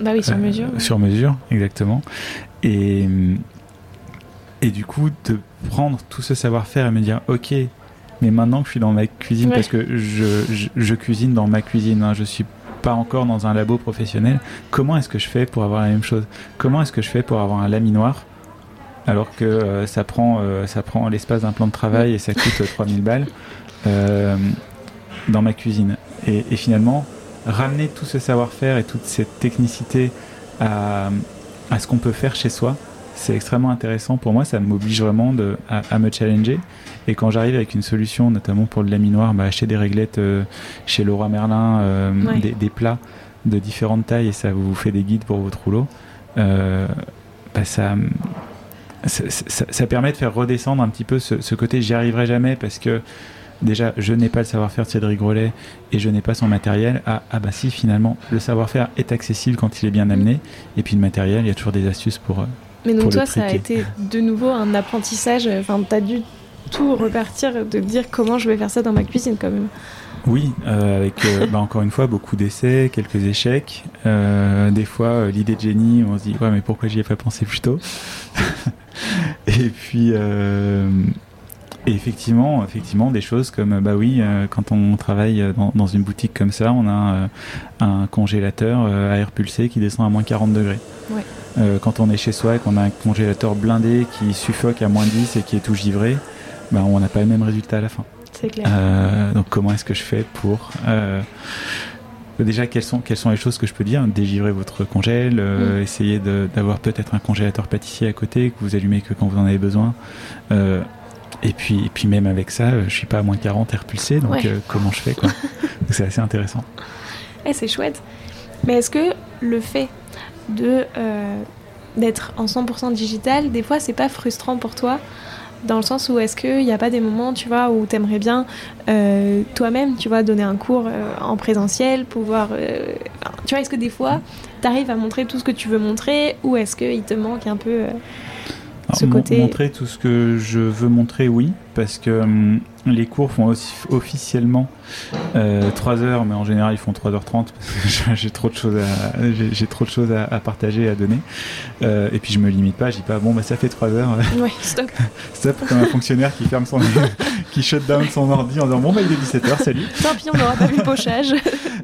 Bah oui, sur mesure.
Sur mesure, exactement. Et, et du coup, de prendre tout ce savoir-faire et me dire, ok, mais maintenant que je suis dans ma cuisine,
Ouais.
parce que je, je, je cuisine dans ma cuisine, hein, je suis pas encore dans un labo professionnel, comment est-ce que je fais pour avoir la même chose? Comment est-ce que je fais pour avoir un laminoir alors que euh, ça prend, euh, prend l'espace d'un plan de travail et ça coûte euh, 3000 balles euh, dans ma cuisine? Et, finalement, ramener tout ce savoir-faire et toute cette technicité à ce qu'on peut faire chez soi, c'est extrêmement intéressant pour moi. Ça m'oblige vraiment de, à, à me challenger. Et quand j'arrive avec une solution, notamment pour le laminoir, bah, acheter des réglettes euh, chez Leroy Merlin, euh,
Ouais.
des, des plats de différentes tailles et ça vous fait des guides pour votre rouleau. Euh, bah, ça, ça, ça- ça permet de faire redescendre un petit peu ce, ce côté j'y arriverai jamais parce que déjà je n'ai pas le savoir-faire de Cédric Grolet et je n'ai pas son matériel ah, ah bah si finalement le savoir-faire est accessible quand il est bien amené et puis le matériel il y a toujours des astuces pour euh,
Mais donc toi, ça a été de nouveau un apprentissage. Enfin, t'as dû tout repartir de dire comment je vais faire ça dans ma cuisine quand même.
oui euh, avec euh, <laughs> bah, encore une fois beaucoup d'essais quelques échecs euh, des fois l'idée de génie on se dit ouais mais pourquoi j'y ai pas pensé plus tôt <laughs> et puis et effectivement, effectivement, des choses comme bah oui, quand on travaille dans, dans une boutique comme ça, on a un congélateur à air pulsé qui descend à moins 40 degrés.
Ouais.
Euh, quand on est chez soi et qu'on a un congélateur blindé qui suffoque à moins 10 et qui est tout givré, bah, on n'a pas le même résultat à la fin.
C'est clair.
Euh, donc comment est-ce que je fais pour euh, déjà quelles sont quelles sont les choses que je peux dire? Dégivrer votre congèle euh,
Mm.
essayer d'avoir peut-être un congélateur pâtissier à côté que vous allumez que quand vous en avez besoin Euh, et puis et puis même avec ça je suis pas à moins 40 air pulsé donc
Ouais.
euh, comment je fais quoi? <laughs> C'est assez intéressant
Eh, c'est chouette. Mais est-ce que le fait de euh, d'être en 100% digital, des fois, c'est pas frustrant pour toi dans le sens où est-ce qu'il n'y a pas des moments, tu vois, où t'aimerais bien euh, toi-même, tu vois, donner un cours euh, en présentiel, pouvoir... tu vois, est-ce que des fois, t'arrives à montrer tout ce que tu veux montrer ou est-ce qu'il te manque un peu... Ce côté-
montrer tout ce que je veux montrer oui parce que hum, les cours font aussi officiellement euh, 3 heures mais en général ils font 3h30 parce que <laughs> j'ai- trop de choses à j'ai j'ai trop de choses à, à partager à donner Euh, et puis je me limite pas je dis pas bon bah ça fait 3 heures <laughs>
Ouais, stop.
stop comme un fonctionnaire qui ferme son <laughs> qui shut down son ordi en disant bon bah il est 17h salut
Tant pis, on n'aura pas vu le pochage.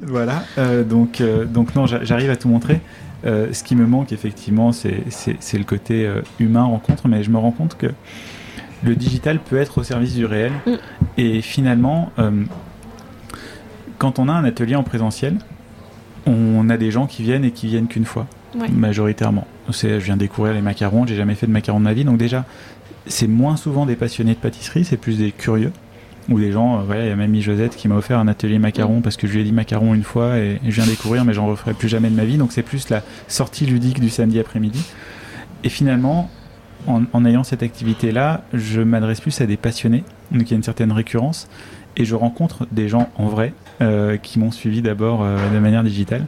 voilà Euh, donc euh, donc non j'a- j'arrive à tout montrer Euh, ce qui me manque effectivement c'est c'est c'est le côté euh, humain rencontre mais je me rends compte que le digital peut être au service du réel
Mm.
et finalement euh, quand on a un atelier en présentiel on a des gens qui viennent et qui viennent qu'une fois
Ouais.
majoritairement c'est je viens découvrir les macarons j'ai jamais fait de macarons de ma vie donc déjà c'est moins souvent des passionnés de pâtisserie c'est plus des curieux ou des gens, euh, voilà, il y a même Josette qui m'a offert un atelier macaron parce que je lui ai dit macaron une fois et, et je viens découvrir, mais j'en referai plus jamais de ma vie. Donc c'est plus la sortie ludique du samedi après-midi. Et finalement, en, en ayant cette activité-là, je m'adresse plus à des passionnés, donc il y a une certaine récurrence, et je rencontre des gens en vrai euh, qui m'ont suivi d'abord euh, de manière digitale,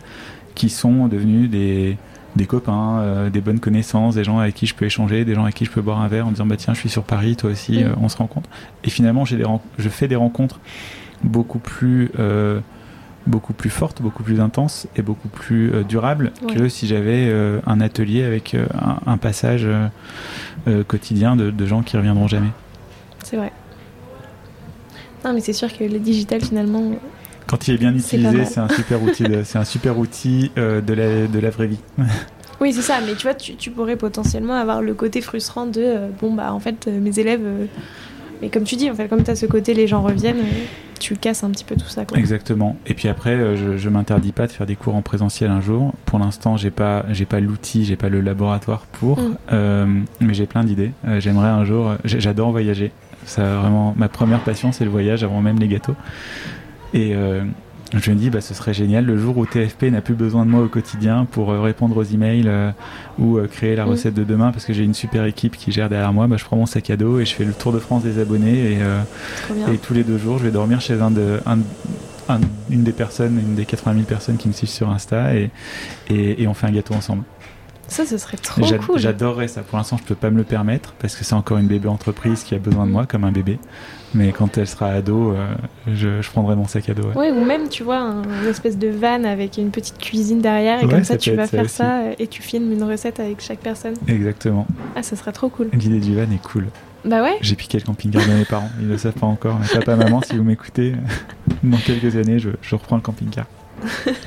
qui sont devenus des, des copains, euh, des bonnes connaissances, des gens avec qui je peux échanger, des gens avec qui je peux boire un verre en disant bah tiens je suis sur Paris, toi aussi, on se rencontre. Et finalement j'ai des je fais des rencontres beaucoup plus beaucoup plus fortes, beaucoup plus intenses et beaucoup plus euh, durables
Ouais.
que si j'avais euh, un atelier avec euh, un, un passage quotidien de, de gens qui reviendront jamais.
C'est vrai. Non, mais c'est sûr que le digital, finalement,
Quand il est bien utilisé, c'est un super outil, de, c'est un super outil de la de la vraie vie. <laughs>
Oui, c'est ça, mais tu vois, tu, tu pourrais potentiellement avoir le côté frustrant de euh, bon, bah en fait, euh, mes élèves. euh, mais comme tu dis, en fait, comme tu as ce côté, les gens reviennent, euh, tu casses un petit peu tout ça. Quoi.
Exactement. Et puis après, euh, je, je m'interdis pas de faire des cours en présentiel un jour. Pour l'instant, j'ai pas, j'ai pas l'outil, j'ai pas le laboratoire pour,
Mm.
Euh, mais j'ai plein d'idées. J'aimerais un jour. J'adore voyager. Ça vraiment, ma première passion, c'est le voyage avant même les gâteaux. Et euh, je me dis, bah, ce serait génial le jour où TFP n'a plus besoin de moi au quotidien pour euh, répondre aux emails euh, ou euh, créer la
Mm.
recette de demain, parce que j'ai une super équipe qui gère derrière moi. Bah, je prends mon sac à dos et je fais le tour de France des abonnés et euh, tous les deux jours, je vais dormir chez un de, un- un- une des personnes, une des 80 000 personnes qui me suivent sur Insta et, et, et on fait un gâteau ensemble.
Ça, ce serait trop cool.
J'adorerais ça. Pour l'instant, je peux pas me le permettre parce que c'est encore une bébé entreprise qui a besoin de moi comme un bébé. Mais quand elle sera ado, euh, je, je prendrai mon sac à dos. ouais.
Ouais, ou même, tu vois, un, une espèce de van avec une petite cuisine derrière, et
Ouais,
comme
ça
ça, tu vas
ça
faire
aussi.
ça, euh, et tu filmes une recette avec chaque personne.
Exactement.
Ah, ça serait trop cool.
L'idée du van est cool.
Bah ouais,
J'ai piqué le camping-car de mes parents. Ils le savent pas encore. Mais papa, maman, si vous m'écoutez, <laughs> dans quelques années, je, je reprends le camping-car. <laughs>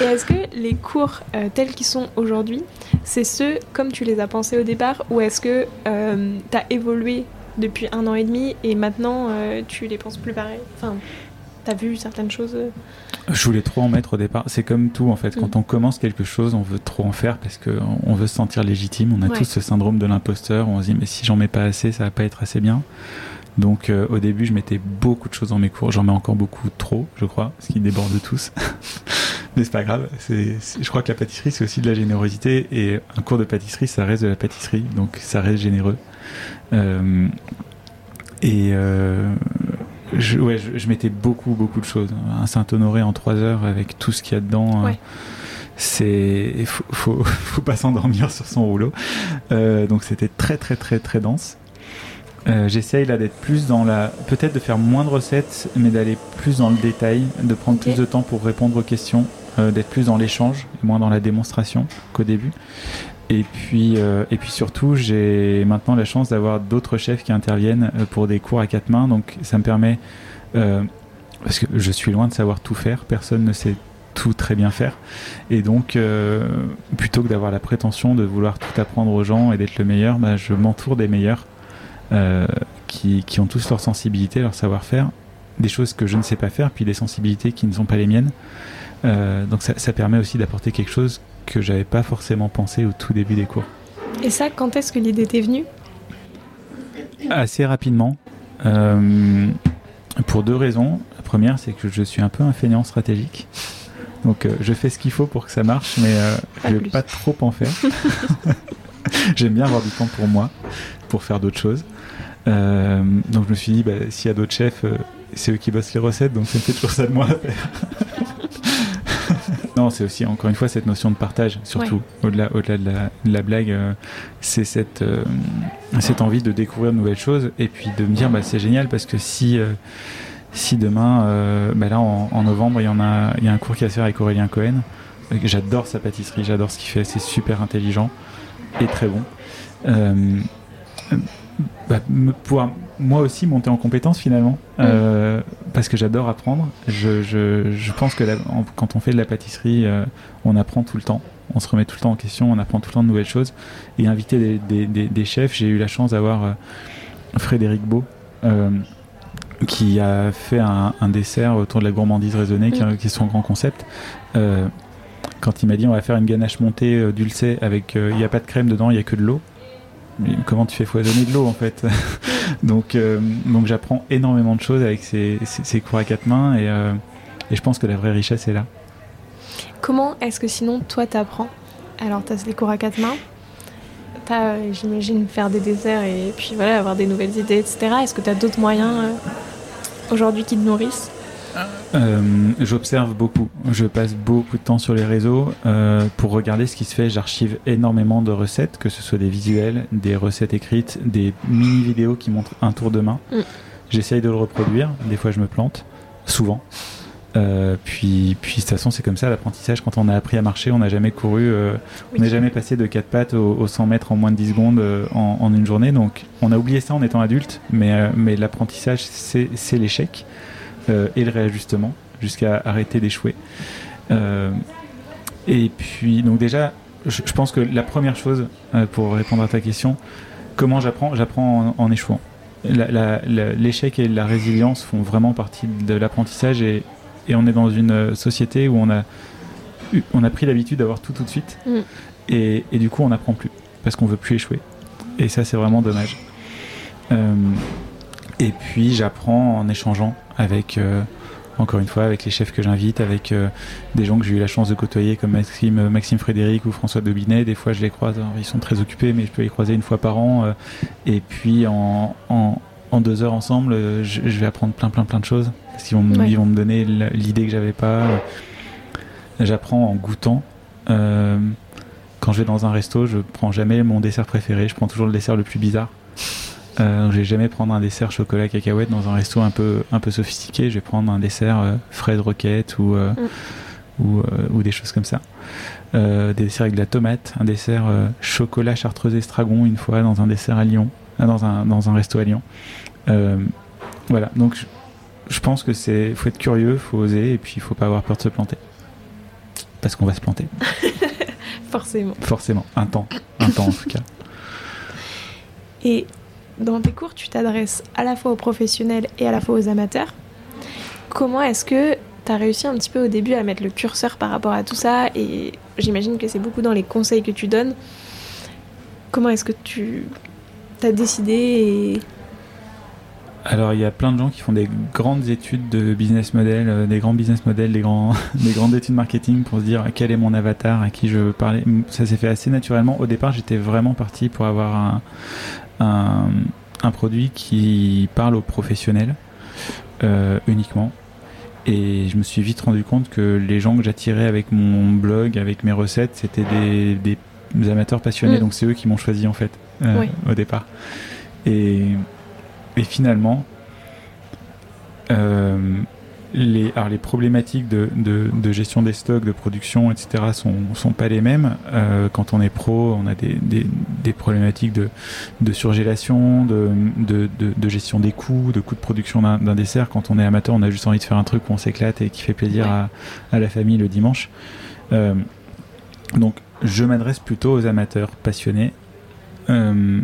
Et est-ce que les cours euh, tels qu'ils sont aujourd'hui, c'est ceux comme tu les as pensés au départ ou est-ce que euh, tu as évolué depuis un an et demi et maintenant euh, tu les penses plus pareil? Enfin, tu as vu certaines choses?
Je voulais trop en mettre au départ. C'est comme tout en fait. Quand
Mm.
on commence quelque chose, on veut trop en faire parce que on veut se sentir légitime. On a
Ouais.
tous ce syndrome de l'imposteur. On se dit mais si j'en mets pas assez, ça va pas être assez bien. Donc euh, au début, je mettais beaucoup de choses dans mes cours. J'en mets encore beaucoup trop, je crois, ce qui déborde tous. <laughs> mais c'est pas grave. Je crois que la pâtisserie c'est aussi de la générosité et un cours de pâtisserie, ça reste de la pâtisserie, donc ça reste généreux. Euh, et euh, je, ouais, je, je mettais beaucoup, beaucoup de choses. Un Saint-Honoré en trois heures avec tout ce qu'il y a dedans.
Ouais.
euh, C'est, il faut, faut, <laughs> faut pas s'endormir sur son rouleau. Euh, donc c'était très, très, très, très dense. Euh, J'essaye là d'être plus dans la, peut-être de faire moins de recettes, mais d'aller plus dans le détail, de prendre plus de temps pour répondre aux questions, euh, d'être plus dans l'échange, moins dans la démonstration qu'au début. Et puis, euh, et puis surtout, j'ai maintenant la chance d'avoir d'autres chefs qui interviennent euh, pour des cours à quatre mains. Donc ça me permet, euh, parce que je suis loin de savoir tout faire, personne ne sait tout très bien faire. Et donc, euh, plutôt que d'avoir la prétention de vouloir tout apprendre aux gens et d'être le meilleur, bah, je m'entoure des meilleurs euh, qui, qui, ont tous leur sensibilité, leur savoir-faire, des choses que je ne sais pas faire, puis des sensibilités qui ne sont pas les miennes. Euh, donc ça, ça, permet aussi d'apporter quelque chose que j'avais pas forcément pensé au tout début des cours.
Et ça, quand est-ce que l'idée t'est venue?
Assez rapidement. Euh, pour deux raisons. La première, c'est que je suis un peu un feignant stratégique. Donc euh, je fais ce qu'il faut pour que ça marche, mais je ne vais pas trop en faire. <laughs> J'aime bien avoir du temps pour moi, pour faire d'autres choses. Euh, donc je me suis dit, bah, s'il y a d'autres chefs, euh, c'est eux qui bossent les recettes, donc ça me fait toujours ça de moi à faire. Non, c'est aussi encore une fois cette notion de partage, surtout ouais. au-delà, au-delà de, la, de la blague, euh, c'est cette, euh, cette envie de découvrir de nouvelles choses et puis de me dire bah, c'est génial parce que si, euh, si demain, bah, là en, en, novembre, il y en a, il y a un cours qui va se faire avec Aurélien Cohen. J'adore sa pâtisserie, j'adore ce qu'il fait, c'est super intelligent et très bon. Bah, me, pouvoir moi aussi monter en compétence finalement. Mmh. euh, parce que j'adore apprendre. Je, je, je, pense que la, en, quand on fait de la pâtisserie euh, on apprend tout le temps. On se remet tout le temps en question on apprend tout le temps de nouvelles choses. Et inviter des, des, des, des chefs j'ai eu la chance d'avoir euh, Frédéric Beau qui a fait un, un, dessert autour de la gourmandise raisonnée mmh. qui, qui, est son grand concept. Quand il m'a dit on va faire une ganache montée dulcée avec il n'y a pas de crème dedans il n'y a que de l'eau comment tu fais foisonner de l'eau en fait <laughs> donc euh, donc j'apprends énormément de choses avec ces, ces, cours à quatre mains et, euh, et, je pense que la vraie richesse est là.
Comment est-ce que sinon toi t'apprends? Alors tu as les cours à quatre mains? T'as j'imagine faire des desserts et puis voilà avoir des nouvelles idées etc est-ce que tu as d'autres moyens euh, aujourd'hui qui te nourrissent?
Euh, J'observe beaucoup. Je passe beaucoup de temps sur les réseaux euh, pour regarder ce qui se fait. J'archive énormément de recettes, que ce soit des visuels, des recettes écrites, des mini vidéos qui montrent un tour de main. Mm. J'essaye de le reproduire. Des fois, je me plante, souvent. Euh, puis, puis de toute façon, c'est comme ça l'apprentissage. Quand on a appris à marcher, on n'a jamais couru, oui. on n'est jamais passé de 4 pattes au, au, 100 mètres en moins de 10 secondes en, en, une journée. Donc, on a oublié ça en étant adulte, mais, mais l'apprentissage, c'est l'échec et le réajustement jusqu'à arrêter d'échouer. Euh, et puis, donc déjà, je, je, pense que la première chose, euh, pour répondre à ta question, comment j'apprends? J'apprends en, en, échouant. L'échec et la résilience font vraiment partie de l'apprentissage et, et, on est dans une société où on a, on a pris l'habitude d'avoir tout tout de suite mm. et, et, du coup on n'apprend plus parce qu'on veut plus échouer. Et ça c'est vraiment dommage. Euh, et puis j'apprends en échangeant avec, euh, encore une fois, avec les chefs que j'invite, avec euh, des gens que j'ai eu la chance de côtoyer comme Maxime, Maxime Frédéric ou François Dobinet. Des fois je les croise, alors, ils sont très occupés, mais je peux les croiser une fois par an. Euh, et puis en, en, en, deux heures ensemble, je, je, vais apprendre plein plein plein de choses. Parce qu'ils vont, ouais. ils vont me donner l'idée que j'avais pas. J'apprends en goûtant. quand je vais dans un resto, je prends jamais mon dessert préféré, je prends toujours le dessert le plus bizarre. Euh, je vais jamais prendre un dessert chocolat cacahuète dans un resto un peu un peu sophistiqué. Je vais prendre un dessert euh, fraise roquette ou euh, mm. ou, ou, des choses comme ça. des desserts avec de la tomate, un dessert chocolat chartreuse estragon une fois dans un dessert à Lyon, dans un dans un resto à Lyon. voilà. Donc je, je pense que c'est faut être curieux, faut oser et puis il faut pas avoir peur de se planter parce qu'on va se planter. <laughs>
Forcément.
Forcément. Un temps. Un temps en tout cas.
Et dans tes cours, tu t'adresses à la fois aux professionnels et à la fois aux amateurs. Comment est-ce que tu as réussi un petit peu au début à mettre le curseur par rapport à tout ça? Et j'imagine que c'est beaucoup dans les conseils que tu donnes. Comment est-ce que tu as décidé.
Alors, il y a plein de gens qui font des grandes études de business model, euh, des grands business models, <laughs> des grandes études marketing pour se dire quel est mon avatar, à qui je veux parler. Ça s'est fait assez naturellement. Au départ, j'étais vraiment parti pour avoir un, un, un, produit qui parle aux professionnels euh, uniquement. Et je me suis vite rendu compte que les gens que j'attirais avec mon blog, avec mes recettes, c'était des, des, amateurs passionnés. Mmh. Donc c'est eux qui m'ont choisi en fait euh, oui. au départ. Et, et finalement, euh, les, alors les problématiques de, de, gestion des stocks, de production, etc. sont, sont pas les mêmes. Euh, quand on est pro, on a des, des, des problématiques de, de surgélation, de, de, de, gestion des coûts, de coûts de production d'un dessert. Quand on est amateur, on a juste envie de faire un truc où on s'éclate et qui fait plaisir à, à, la famille le dimanche. Euh, donc, je m'adresse plutôt aux amateurs passionnés. Euh,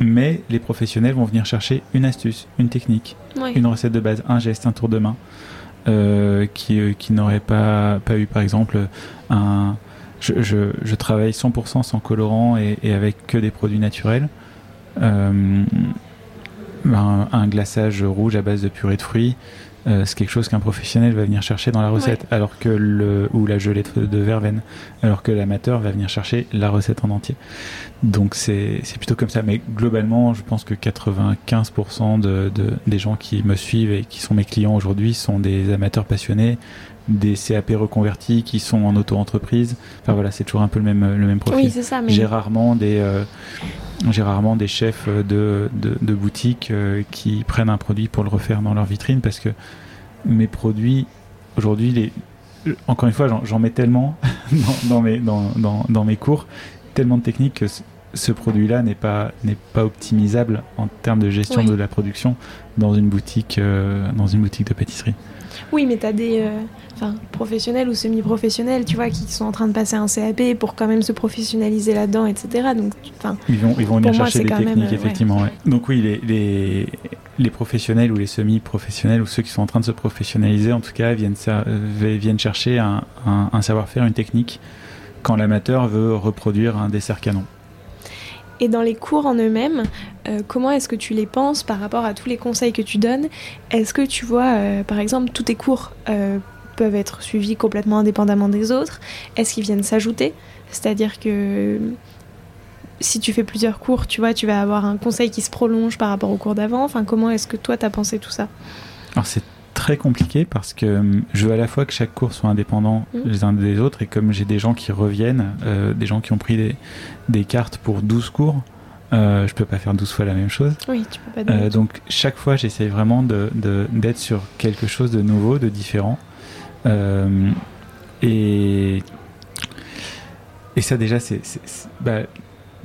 mais les professionnels vont venir chercher une astuce, une technique, une recette de base, un geste, un tour de main, euh, qui, euh, qui n'aurait pas, pas eu par exemple un... Je, je, travaille 100% sans colorant et, avec que des produits naturels. Euh, un, glaçage rouge à base de purée de fruits, euh, c'est quelque chose qu'un professionnel va venir chercher dans la recette, alors que le ou la gelée de, verveine, alors que l'amateur va venir chercher la recette en entier. Donc c'est plutôt comme ça. Mais globalement, je pense que 95% de, de, des gens qui me suivent et qui sont mes clients aujourd'hui sont des amateurs passionnés, des CAP reconvertis qui sont en auto-entreprise. Enfin voilà, c'est toujours un peu le même le même profil.
Oui, ça,
J'ai rarement des euh, j'ai rarement des chefs de, de, de boutique euh, qui prennent un produit pour le refaire dans leur vitrine parce que mes produits, aujourd'hui, les... encore une fois, j'en mets tellement <laughs> dans, mes, dans, dans, dans, mes cours, tellement de techniques que ce produit-là n'est pas, pas optimisable en termes de gestion de la production dans une boutique, euh, dans une boutique de pâtisserie.
Oui, mais tu as des euh, professionnels ou semi-professionnels, tu vois, qui sont en train de passer un CAP pour quand même se professionnaliser là-dedans, etc. Donc,
ils vont, ils vont venir chercher des techniques, euh, effectivement. Donc oui, les, les, les, professionnels ou les semi-professionnels ou ceux qui sont en train de se professionnaliser, en tout cas, viennent, euh, viennent chercher un, un, un savoir-faire, une technique, quand l'amateur veut reproduire un dessert canon.
Et dans les cours en eux-mêmes, euh, comment est-ce que tu les penses par rapport à tous les conseils que tu donnes? Est-ce que tu vois, euh, par exemple, tous tes cours euh, peuvent être suivis complètement indépendamment des autres? Est-ce qu'ils viennent s'ajouter? C'est-à-dire que si tu fais plusieurs cours, tu vois, tu vas avoir un conseil qui se prolonge par rapport au cours d'avant. Enfin, comment est-ce que toi, tu as pensé tout ça?
Très compliqué parce que hum, je veux à la fois que chaque cours soit indépendant mmh. les uns des autres et comme j'ai des gens qui reviennent, euh, des gens qui ont pris des, des cartes pour 12 cours, euh, je peux pas faire 12 fois la même chose.
Oui, tu peux pas.
Euh, donc chaque fois, j'essaie vraiment d'être de, d'être sur quelque chose de nouveau, de différent. Euh, et, et ça déjà, c'est bah,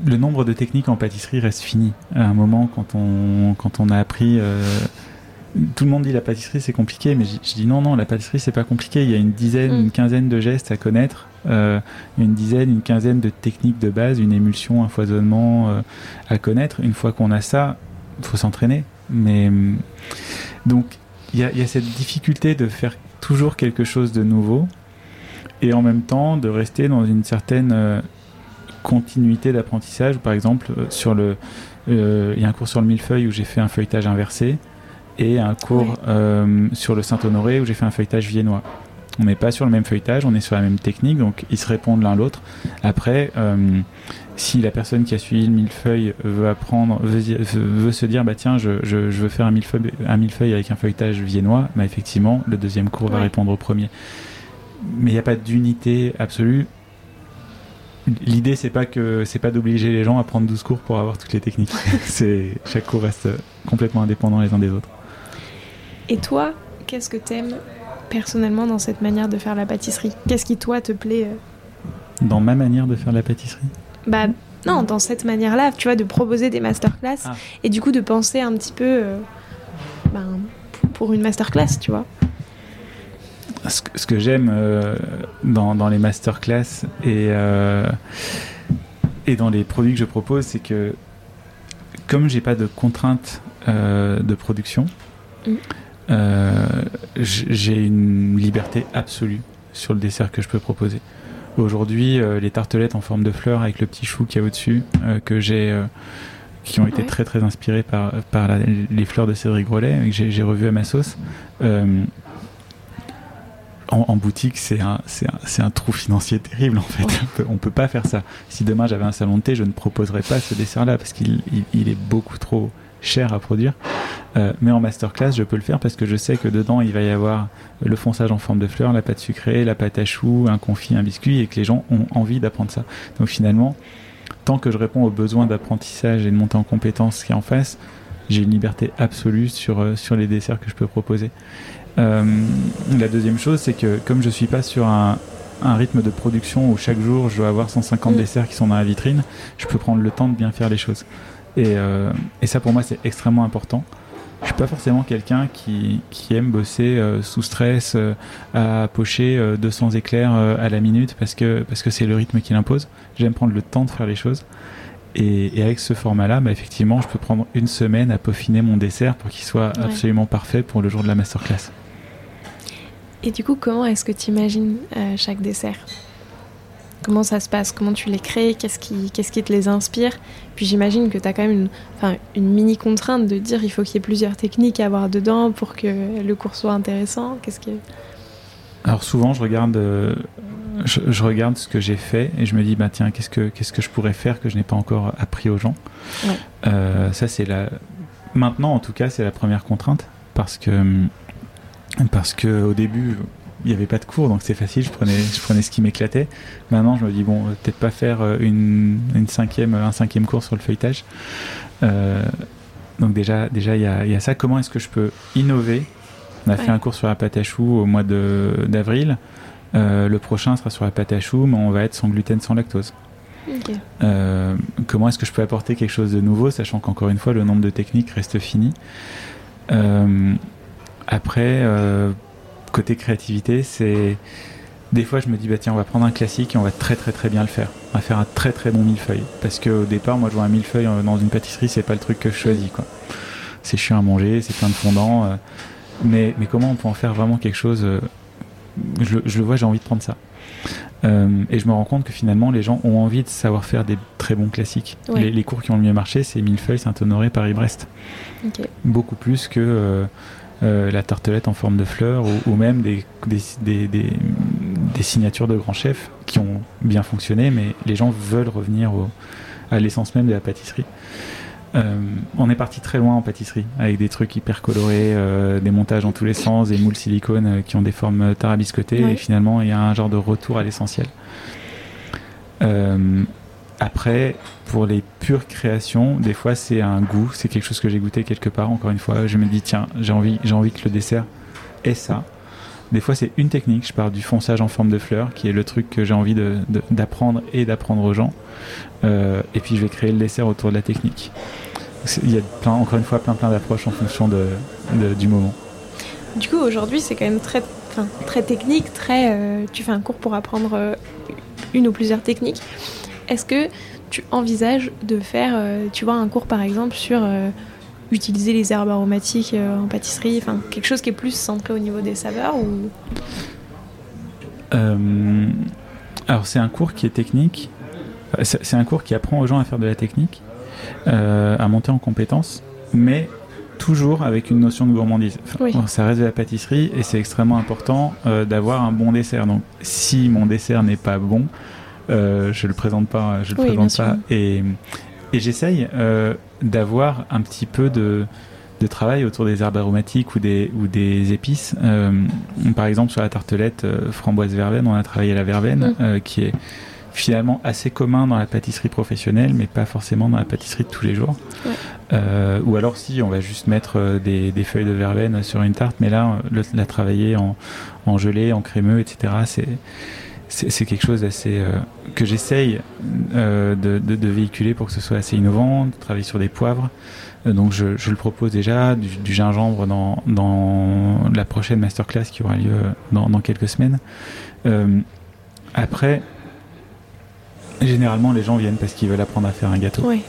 le nombre de techniques en pâtisserie reste fini. À un moment, quand on, quand on a appris tout le monde dit la pâtisserie c'est compliqué, mais je dis non, non, la pâtisserie c'est pas compliqué. Il y a une dizaine, mm. une quinzaine de gestes à connaître, euh, une dizaine, une quinzaine de techniques de base, une émulsion, un foisonnement euh, à connaître. Une fois qu'on a ça, il faut s'entraîner. Mais mm, donc il y a, y a, cette difficulté de faire toujours quelque chose de nouveau et en même temps de rester dans une certaine euh, continuité d'apprentissage. Par exemple, sur le, il y a un cours sur le millefeuille où j'ai fait un feuilletage inversé et un cours euh, sur le Saint-Honoré où j'ai fait un feuilletage viennois. On n'est pas sur le même feuilletage, on est sur la même technique, donc ils se répondent l'un l'autre. Après, euh, si la personne qui a suivi le millefeuille veut apprendre, veut, se dire, bah tiens, je, je, veux faire un millefeuille, un millefeuille avec un feuilletage viennois, bah effectivement, le deuxième cours va répondre au premier. Mais il n'y a pas d'unité absolue. L'idée, c'est pas que c'est pas d'obliger les gens à prendre 12 cours pour avoir toutes les techniques. <laughs> c'est chaque cours reste complètement indépendant les uns des autres.
Et toi, qu'est-ce que t'aimes personnellement dans cette manière de faire la pâtisserie? Qu'est-ce qui toi te plaît euh?
Dans ma manière de faire la pâtisserie?
Bah non, dans cette manière-là, tu vois, de proposer des masterclass ah. et du coup de penser un petit peu euh, ben, pour une masterclass, tu vois.
Ce que, j'aime euh, dans, dans, les masterclass et, et dans les produits que je propose, c'est que comme j'ai pas de contraintes de production, mm. Euh, j'ai une liberté absolue sur le dessert que je peux proposer. Aujourd'hui, euh, les tartelettes en forme de fleurs avec le petit chou qui est au-dessus, euh, que j'ai, qui ont été très très inspirées par, par les fleurs de Cédric Grolet, que j'ai revu à ma sauce. En, boutique, c'est un, un, un, trou financier terrible en fait. On, peut, peut pas faire ça. Si demain j'avais un salon de thé, je ne proposerais pas ce dessert-là parce qu'il il, est beaucoup trop cher à produire. Euh, mais en masterclass, je peux le faire parce que je sais que dedans, il va y avoir le fonçage en forme de fleurs, la pâte sucrée, la pâte à choux, un confit, un biscuit, et que les gens ont envie d'apprendre ça. Donc finalement, tant que je réponds aux besoins d'apprentissage et de montée en compétences qui est en face, j'ai une liberté absolue sur, sur les desserts que je peux proposer. la deuxième chose, c'est que comme je suis pas sur un, un rythme de production où chaque jour je dois avoir 150 mm. desserts qui sont dans la vitrine, je peux prendre le temps de bien faire les choses. Et, euh, et ça pour moi c'est extrêmement important. Je suis pas forcément quelqu'un qui, qui, aime bosser euh, sous stress, euh, à pocher 200 éclairs à la minute parce que parce que c'est le rythme qu'il impose. J'aime prendre le temps de faire les choses. Et, et avec ce format-là, bah, effectivement, je peux prendre une semaine à peaufiner mon dessert pour qu'il soit absolument parfait pour le jour de la masterclass.
Et du coup, comment est-ce que tu imagines chaque dessert? Comment ça se passe Comment tu les crées Qu'est-ce qui, qu'est-ce qui te les inspire Puis j'imagine que tu as quand même une, une mini contrainte de dire il faut qu'il y ait plusieurs techniques à avoir dedans pour que le cours soit intéressant. Qu'est-ce que...
Alors souvent, je regarde, euh, je, regarde ce que j'ai fait et je me dis bah tiens qu'est-ce que qu'est-ce que je pourrais faire que je n'ai pas encore appris aux gens. Euh, ça c'est la maintenant en tout cas c'est la première contrainte parce que parce que au début il n'y avait pas de cours donc c'est facile je prenais je prenais ce qui m'éclatait. Maintenant je me dis bon peut-être pas faire euh, une, une, cinquième un cinquième cours sur le feuilletage. Euh, donc déjà déjà il y a, y a, ça. Comment est-ce que je peux innover? On a fait un cours sur la pâte à choux au mois d'avril. Euh, le prochain sera sur la pâte à choux mais on va être sans gluten sans lactose. Euh, comment est-ce que je peux apporter quelque chose de nouveau sachant qu'encore une fois le nombre de techniques reste fini? Euh, après, côté créativité, c'est. Des fois, je me dis, bah tiens, on va prendre un classique et on va très très très bien le faire. On va faire un très très bon millefeuille. Parce qu'au départ, moi, je vois un millefeuille euh, dans une pâtisserie, c'est pas le truc que je choisis, quoi. C'est chiant à manger, c'est plein de fondant. Euh, mais, mais comment on peut en faire vraiment quelque chose je, le vois, j'ai envie de prendre ça. et je me rends compte que finalement, les gens ont envie de savoir faire des très bons classiques. Les, cours qui ont le mieux marché, c'est Millefeuille, Saint-Honoré, Paris-Brest. Beaucoup plus que euh, la tartelette en forme de fleurs ou, même des, des, des, signatures de grands chefs qui ont bien fonctionné, mais les gens veulent revenir à l'essence même de la pâtisserie. Euh, on est parti très loin en pâtisserie, avec des trucs hyper colorés, euh, des montages en tous les sens, des moules silicone qui ont des formes tarabiscotées, et finalement il y a un genre de retour à l'essentiel. Après, pour les pures créations, des fois c'est un goût, c'est quelque chose que j'ai goûté quelque part. Encore une fois, je me dis tiens, j'ai envie, j'ai envie que le dessert ait ça. Des fois c'est une technique. Je pars du fonçage en forme de fleur, qui est le truc que j'ai envie d'apprendre et d'apprendre aux gens. Euh, et puis je vais créer le dessert autour de la technique. Il y a plein, encore une fois plein plein d'approches en fonction de, du moment.
Du coup, aujourd'hui, c'est quand même très, très technique, très. Euh, tu fais un cours pour apprendre euh, une ou plusieurs techniques. Est-ce que tu envisages de faire, euh, tu vois, un cours par exemple sur euh, utiliser les herbes aromatiques euh, en pâtisserie, enfin quelque chose qui est plus centré au niveau des saveurs ou?
Alors c'est un cours qui est technique. C'est un cours qui apprend aux gens à faire de la technique, à monter en compétences, mais toujours avec une notion de gourmandise. ça reste de la pâtisserie et c'est extrêmement important d'avoir un bon dessert. Donc si mon dessert n'est pas bon, euh, je le présente pas, je le présente pas. Et, et j'essaye euh, d'avoir un petit peu de, de, travail autour des herbes aromatiques ou des, ou des épices. Euh, par exemple, sur la tartelette euh, framboise verveine, on a travaillé la verveine, mm. euh, qui est finalement assez commun dans la pâtisserie professionnelle, mais pas forcément dans la pâtisserie de tous les jours. Euh, ou alors si on va juste mettre des, des, feuilles de verveine sur une tarte, mais là, le, la travailler en, en gelée, en crémeux, etc., c'est c'est quelque chose assez euh, que j'essaye euh, de, de, de, véhiculer pour que ce soit assez innovant, de travailler sur des poivres. Euh, donc je, je, le propose déjà, du, du, gingembre dans, dans la prochaine masterclass qui aura lieu dans, dans quelques semaines. Après, généralement les gens viennent parce qu'ils veulent apprendre à faire un gâteau.
Oui.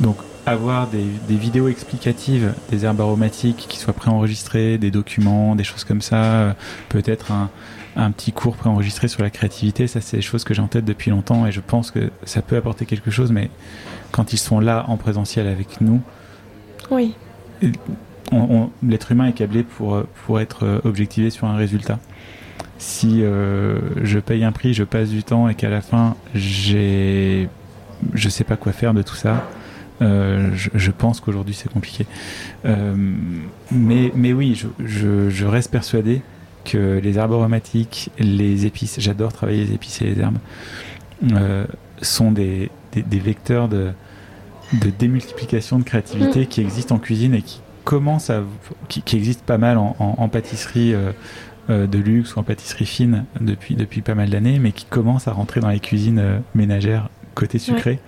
Donc avoir des, des, vidéos explicatives des herbes aromatiques qui soient préenregistrées, des documents, des choses comme ça, peut-être un un petit cours préenregistré sur la créativité. Ça, c'est des choses que j'ai en tête depuis longtemps et je pense que ça peut apporter quelque chose, mais quand ils sont là en présentiel avec nous,
oui.
l'être humain est câblé pour, pour être euh, objectivé sur un résultat. Si euh, je paye un prix, je passe du temps et qu'à la fin, j'ai, je sais pas quoi faire de tout ça, euh, je, je, pense qu'aujourd'hui c'est compliqué. Euh, mais, mais oui, je, je, je reste persuadé que les herbes aromatiques, les épices, j'adore travailler les épices et les herbes, euh, sont des, des, des, vecteurs de, de démultiplication de créativité mm. qui existe en cuisine et qui commence à qui, existe pas mal en, pâtisserie euh, euh, de luxe ou en pâtisserie fine depuis depuis pas mal d'années, mais qui commence à rentrer dans les cuisines ménagères côté sucré.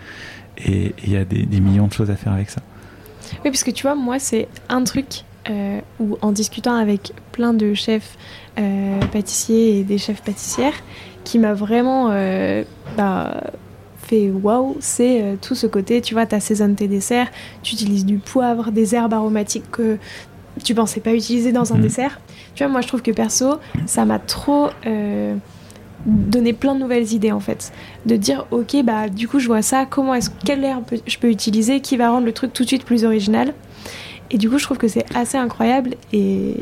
Et il y a des, millions de choses à faire avec ça.
Oui, parce que tu vois, moi, c'est un truc où, en discutant avec plein de chefs pâtissiers et des chefs pâtissières, qui m'a vraiment bah, waouh, c'est euh, tout ce côté, tu vois, tu assaisonnes tes desserts, tu utilises du poivre, des herbes aromatiques que tu pensais pas utiliser dans un mhm. dessert. Tu vois, moi je trouve que perso, ça m'a trop euh, donné plein de nouvelles idées en fait. De dire, ok, bah du coup je vois ça, comment est-ce, quelle herbe je peux utiliser qui va rendre le truc tout de suite plus original. Et du coup, je trouve que c'est assez incroyable et.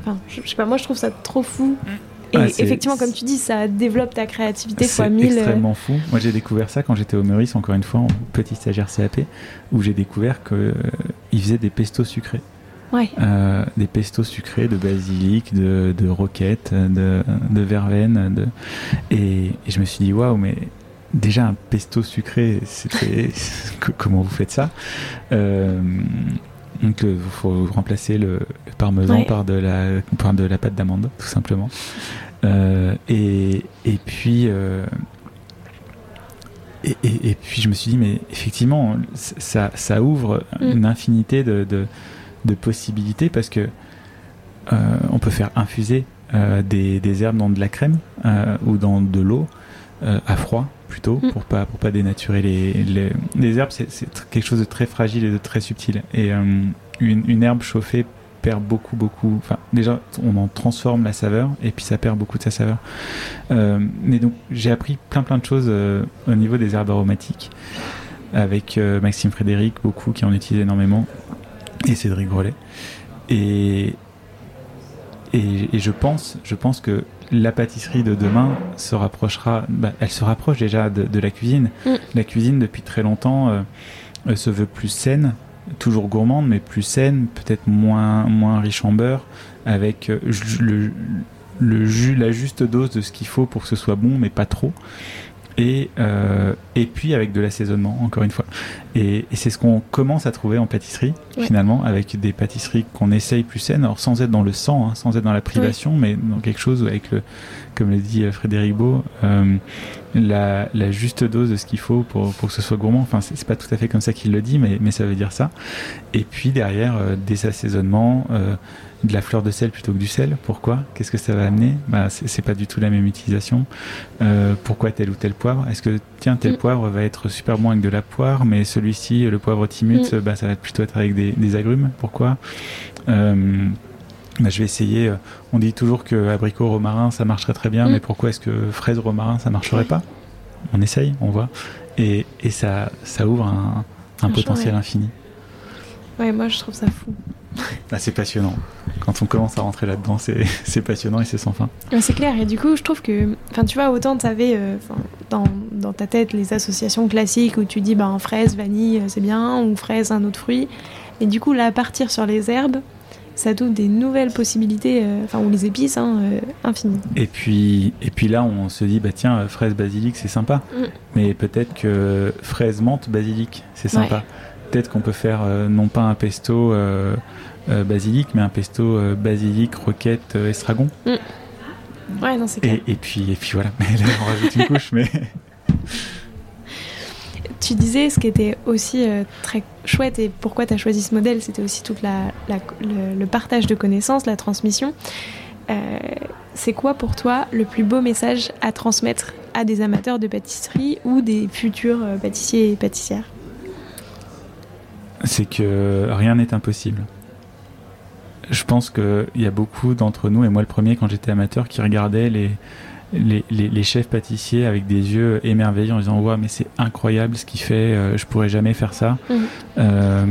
Enfin, je, sais pas, moi je trouve ça trop fou. Mm. Et effectivement, comme tu dis, ça développe ta créativité fois mille.
C'est euh. extrêmement fou. Moi, j'ai découvert ça quand j'étais au Meurice, encore une fois, en petit stagiaire CAP, où j'ai découvert qu'ils euh, faisaient des pestos sucrés.
Ouais.
Euh, des pestos sucrés de basilic, de, de roquette, de, de verveine. De... Et, je me suis dit, waouh, mais déjà un pesto sucré, c'était. <laughs> comment vous faites ça? Donc il faut remplacer le, parmesan par, de la, par de la pâte d'amande, tout simplement. Euh, et, et, puis. Euh, et, et, puis je me suis dit, mais effectivement, ça, ça ouvre mm. une infinité de, de, de, possibilités parce que euh, on peut faire infuser des, des, herbes dans de la crème ou dans de l'eau à froid plutôt mm. pour pas pour pas dénaturer les, les, les herbes c'est quelque chose de très fragile et de très subtil et une, une herbe chauffée perd beaucoup, beaucoup. Enfin, déjà, on en transforme la saveur et puis ça perd beaucoup de sa saveur. Euh, mais donc, j'ai appris plein, plein de choses euh, au niveau des herbes aromatiques avec euh, Maxime Frédéric, beaucoup qui en utilisent énormément, et Cédric Grelet. Et, et, je pense, je pense que la pâtisserie de demain se rapprochera, bah, elle se rapproche déjà de, la cuisine. Mm. La cuisine, depuis très longtemps, se veut plus saine, toujours gourmande, mais plus saine, peut-être moins, moins riche en beurre, avec euh, le, le jus, la juste dose de ce qu'il faut pour que ce soit bon, mais pas trop et, euh, et puis avec de l'assaisonnement, encore une fois. Et, c'est ce qu'on commence à trouver en pâtisserie, finalement, avec des pâtisseries qu'on essaye plus saines, alors sans être dans le sang, hein, sans être dans la privation, mais dans quelque chose avec le, comme le dit euh, Frédéric Beau, euh, la, la, juste dose de ce qu'il faut pour, pour que ce soit gourmand. Enfin, c'est pas tout à fait comme ça qu'il le dit, mais, mais ça veut dire ça. Et puis derrière, des assaisonnements de la fleur de sel plutôt que du sel. Pourquoi? Qu'est-ce que ça va amener? Bah, C'est pas du tout la même utilisation. Euh, pourquoi tel ou tel poivre? Est-ce que, tiens, tel mm. poivre va être super bon avec de la poire, mais celui-ci, le poivre timut, mm. bah, ça va plutôt être avec des, agrumes? Pourquoi? Euh, bah, je vais essayer. Euh, on dit toujours que abricot romarin ça marcherait très bien, mm. mais pourquoi est-ce que fraise romarin ça marcherait pas? On essaye, on voit, et, et ça, ça ouvre un, un potentiel infini.
Ouais, moi je trouve ça fou.
Ah, c'est passionnant. Quand on commence à rentrer là-dedans, c'est <laughs> passionnant et c'est sans fin.
c'est clair. Et du coup, je trouve que, enfin, tu vois, autant tu avais euh, dans, dans, ta tête les associations classiques où tu dis, ben, fraise, vanille, euh, c'est bien, ou fraise, un autre fruit. Et du coup, là, partir sur les herbes, ça t'ouvre des nouvelles possibilités, euh, enfin, ou les épices, hein, infinies.
Et puis, et puis là, on se dit, bah tiens, fraise, basilic, c'est sympa. Mm. Mais peut-être que fraise, menthe, basilic, c'est sympa peut-être qu'on peut faire euh, non pas un pesto euh, euh, basilic, mais un pesto basilic, roquette, estragon.
Mm. Ouais, non, c'est clair.
Et, puis, et puis voilà, <laughs> là, on rajoute une couche, mais. <laughs>
Tu disais ce qui était aussi très chouette et pourquoi tu as choisi ce modèle, c'était aussi tout la, le, partage de connaissances, la transmission. c'est quoi pour toi le plus beau message à transmettre à des amateurs de pâtisserie ou des futurs pâtissiers et pâtissières?
C'est que rien n'est impossible. Je pense qu'il y a beaucoup d'entre nous, et moi le premier quand j'étais amateur, qui regardaient les, les, chefs pâtissiers avec des yeux émerveillés en disant Ouais, mais c'est incroyable ce qu'il fait, euh, je pourrais jamais faire ça. Mhm. Euh,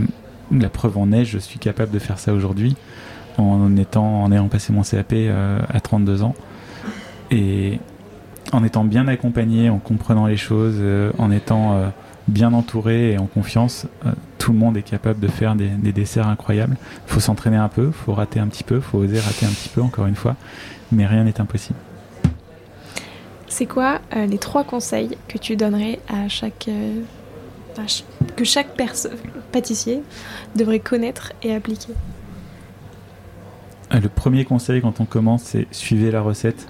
la preuve en est, je suis capable de faire ça aujourd'hui en étant en ayant passé mon CAP euh, à 32 ans et en étant bien accompagné, en comprenant les choses, en étant bien entouré et en confiance, euh, tout le monde est capable de faire des, desserts incroyables. Il faut s'entraîner un peu, il faut rater un petit peu, il faut oser rater un petit peu, encore une fois, mais rien n'est impossible.
C'est quoi euh, les trois conseils que tu donnerais à chaque, euh, que chaque pâtissier devrait connaître et appliquer?
Le premier conseil quand on commence, c'est suivez la recette.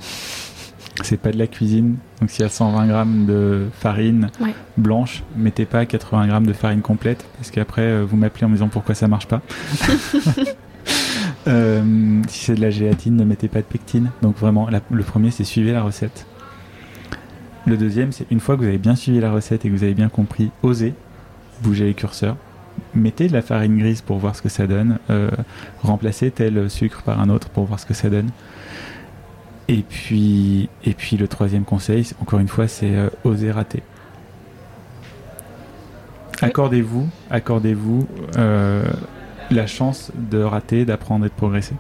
C'est pas de la cuisine. Donc s'il y a 120 grammes de farine blanche, mettez pas 80 grammes de farine complète parce qu'après euh, vous m'appelez en me disant pourquoi ça marche pas. <laughs> Euh, si c'est de la gélatine, ne mettez pas de pectine. Donc vraiment, le premier c'est suivez la recette. Le deuxième, c'est une fois que vous avez bien suivi la recette et que vous avez bien compris, osez bouger les curseurs. Mettez de la farine grise pour voir ce que ça donne. Euh, remplacez tel sucre par un autre pour voir ce que ça donne. Et puis, et puis le troisième conseil, encore une fois, c'est euh, oser rater. Accordez-vous, accordez-vous euh, la chance de rater, d'apprendre et de progresser.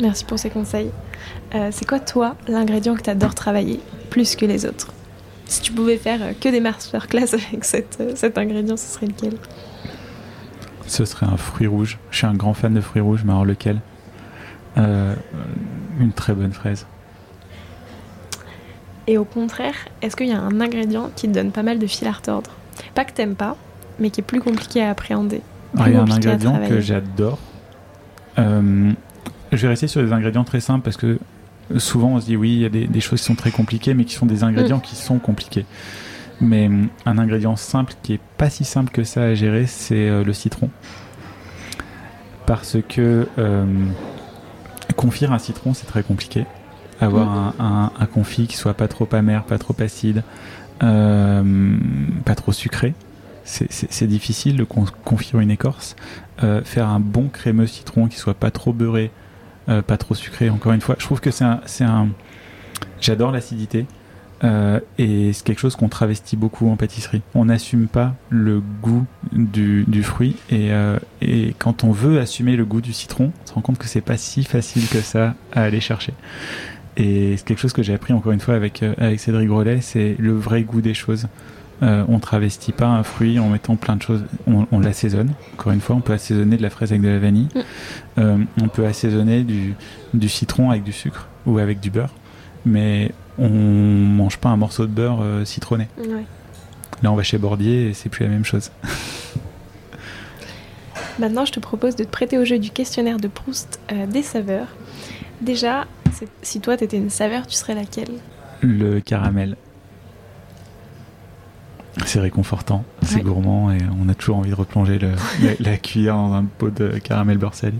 Merci pour ces conseils. c'est quoi, toi, l'ingrédient que tu adores travailler plus que les autres? Si tu pouvais faire euh, que des masterclass avec cette, euh, cet ingrédient, ce serait lequel?
Ce serait un fruit rouge. Je suis un grand fan de fruits rouges, mais alors lequel? Euh, Une très bonne fraise.
Et au contraire, est-ce qu'il y a un ingrédient qui te donne pas mal de fil à retordre? Pas que t'aimes pas, mais qui est plus compliqué à appréhender.
il y a un ingrédient que j'adore. je vais rester sur des ingrédients très simples parce que souvent on se dit oui, il y a des, choses qui sont très compliquées, mais qui sont des ingrédients mm. qui sont compliqués. Mais hum, un ingrédient simple qui est pas si simple que ça à gérer, c'est euh, le citron. Parce que euh, confire un citron, c'est très compliqué. Avoir mm. un, confit qui soit pas trop amer, pas trop acide, euh, pas trop sucré, c'est difficile de confire une écorce. faire un bon crémeux citron qui soit pas trop beurré, euh, pas trop sucré. Encore une fois, je trouve que c'est un, un... j'adore l'acidité. Euh, et c'est quelque chose qu'on travestit beaucoup en pâtisserie. On n'assume pas le goût du, du fruit et, euh, et, quand on veut assumer le goût du citron, on se rend compte que c'est pas si facile que ça à aller chercher. Et c'est quelque chose que j'ai appris encore une fois avec, avec Cédric Grolet, c'est le vrai goût des choses. Euh, on travestit pas un fruit en mettant plein de choses. On, l'assaisonne. Encore une fois, on peut assaisonner de la fraise avec de la vanille. Mm. Euh, on peut assaisonner du, citron avec du sucre ou avec du beurre. Mais on mange pas un morceau de beurre euh, citronné. Là, on va chez Bordier et c'est plus la même chose. <laughs>
Maintenant, je te propose de te prêter au jeu du questionnaire de Proust des saveurs. Déjà, si toi, tu étais une saveur, tu serais laquelle?
Le caramel. C'est réconfortant, c'est gourmand et on a toujours envie de replonger <laughs> la, cuillère dans un pot de caramel beurre salé.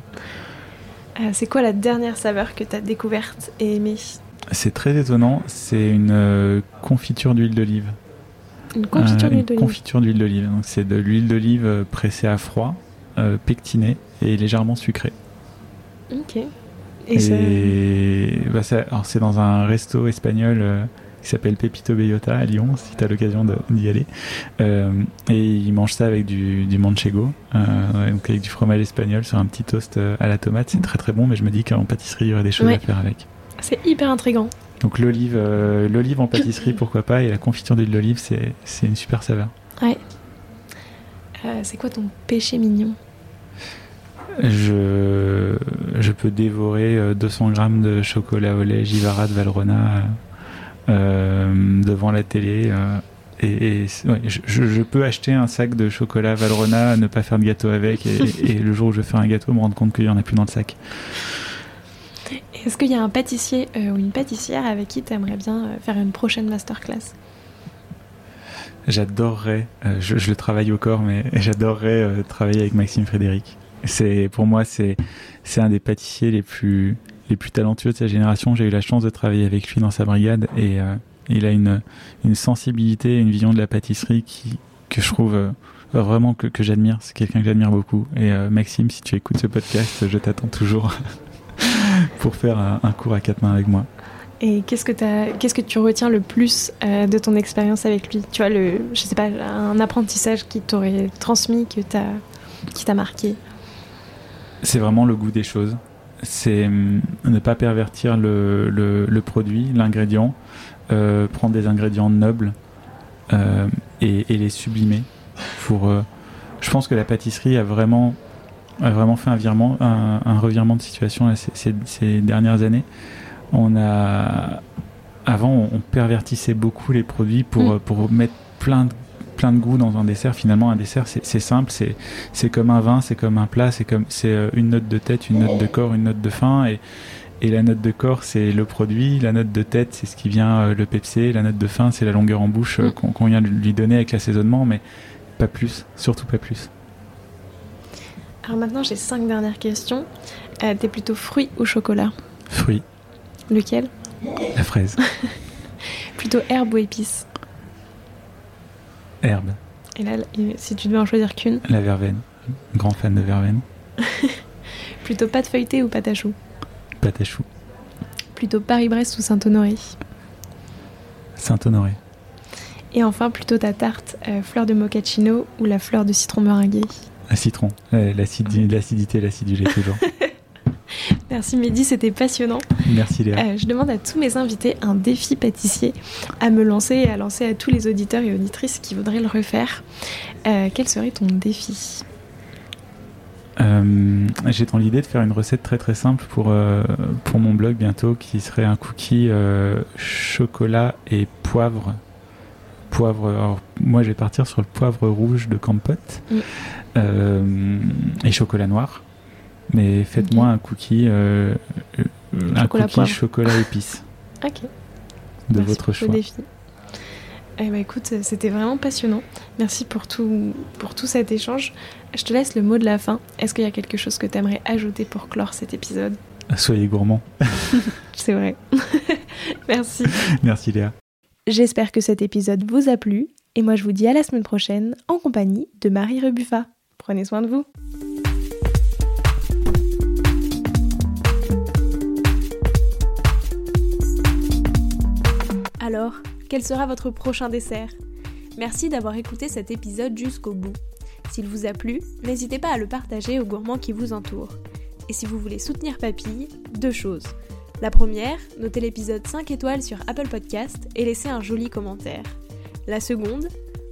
Euh, c'est quoi la dernière saveur que tu as découverte et aimée?
C'est très étonnant, c'est une euh, confiture d'huile d'olive.
Une confiture d'huile d'olive
Confiture d'huile d'olive. c'est de l'huile d'olive euh, pressée à froid, pectinée et légèrement sucrée.
Ok.
Et, bah, c'est dans un resto espagnol qui s'appelle Pepito Bellota à Lyon, si tu as l'occasion d'y aller. Euh, et ils mangent ça avec du, du manchego, euh, donc avec du fromage espagnol sur un petit toast euh, à la tomate. C'est très très bon, mais je me dis qu'en pâtisserie, il y aurait des choses à faire avec.
C'est hyper intrigant.
Donc l'olive, l'olive en pâtisserie, pourquoi pas, et la confiture d'huile d'olive, c'est une super saveur.
Ouais. c'est quoi ton péché mignon?
Je, je peux dévorer 200 grammes de chocolat au lait Givara de Valrona euh, devant la télé. Euh, et, je, peux acheter un sac de chocolat Valrona, ne pas faire de gâteau avec, et, le jour où je fais un gâteau, me rendre compte qu'il n'y en a plus dans le sac.
Est-ce qu'il y a un pâtissier euh, ou une pâtissière avec qui tu aimerais bien faire une prochaine masterclass?
J'adorerais, je, le travaille au corps, mais <laughs> j'adorerais travailler avec Maxime Frédéric. Pour moi c'est un des pâtissiers les plus talentueux de sa génération. J'ai eu la chance de travailler avec lui dans sa brigade et euh, il a une, une sensibilité, une vision de la pâtisserie que je trouve euh, vraiment que, j'admire. C'est quelqu'un que j'admire beaucoup. Et euh, Maxime, si tu écoutes ce podcast, je t'attends toujours <laughs> pour faire un, cours à quatre mains avec moi.
Et qu'est-ce que, qu'est-ce que tu retiens le plus de ton expérience avec lui? Tu vois, le, je sais pas, un apprentissage qui t'aurait transmis, que qui t'a marqué?
C'est vraiment le goût des choses c'est hum, ne pas pervertir le, le, produit, l'ingrédient, euh, prendre des ingrédients nobles euh, et, les sublimer. Pour, euh, je pense que la pâtisserie a vraiment, a vraiment fait un, virement, un, revirement de situation ces, ces, dernières années. On a, avant, on, pervertissait beaucoup les produits pour, mm. pour mettre plein de plein de goûts dans un dessert. Finalement, un dessert, c'est simple, c'est comme un vin, c'est comme un plat, c'est comme c'est une note de tête, une note de corps, une note de fin. Et, et la note de corps, c'est le produit. La note de tête, c'est ce qui vient le pepsé. La note de fin, c'est la longueur en bouche mm. qu'on vient de lui donner avec l'assaisonnement. Mais pas plus, surtout pas plus.
Alors maintenant, j'ai cinq dernières questions. Euh, T'es plutôt fruit ou chocolat
Fruit.
Lequel
La fraise. <laughs>
plutôt herbe ou épice
Herbe.
Et là, si tu devais en choisir qu'une
La verveine. Grand fan de verveine. <laughs>
plutôt pâte feuilletée ou pâte à choux
Pâte à choux.
Plutôt Paris-Brest ou Saint-Honoré
Saint-Honoré.
Et enfin, plutôt ta tarte euh, fleur de mochaccino ou la fleur de citron meringuée
Un citron. L'acidité, l'acidulé toujours. <laughs>
Merci Mehdi, c'était passionnant.
Merci Léa.
Euh, je demande à tous mes invités un défi pâtissier à me lancer et à lancer à tous les auditeurs et auditrices qui voudraient le refaire. Euh, quel serait ton défi?
J'ai dans l'idée de faire une recette très très simple pour, pour mon blog bientôt qui serait un cookie chocolat et poivre poivre. moi, je vais partir sur le poivre rouge de Campote mm. Euh, et chocolat noir. Mais faites-moi un cookie, euh, un cookie chocolat épice. <laughs>
ok.
De votre choix.
défi. Eh ben, écoute, c'était vraiment passionnant. Merci pour tout, pour tout cet échange. Je te laisse le mot de la fin. Est-ce qu'il y a quelque chose que tu aimerais ajouter pour clore cet épisode?
Soyez gourmand. <laughs> <laughs>
C'est vrai. Merci.
Merci Léa.
J'espère que cet épisode vous a plu et moi je vous dis à la semaine prochaine en compagnie de Marie Rebuffa. Prenez soin de vous. Alors, quel sera votre prochain dessert? Merci d'avoir écouté cet épisode jusqu'au bout. S'il vous a plu, n'hésitez pas à le partager aux gourmands qui vous entourent. Et si vous voulez soutenir Papille, deux choses. La première, notez l'épisode 5 étoiles sur Apple Podcast et laissez un joli commentaire. La seconde,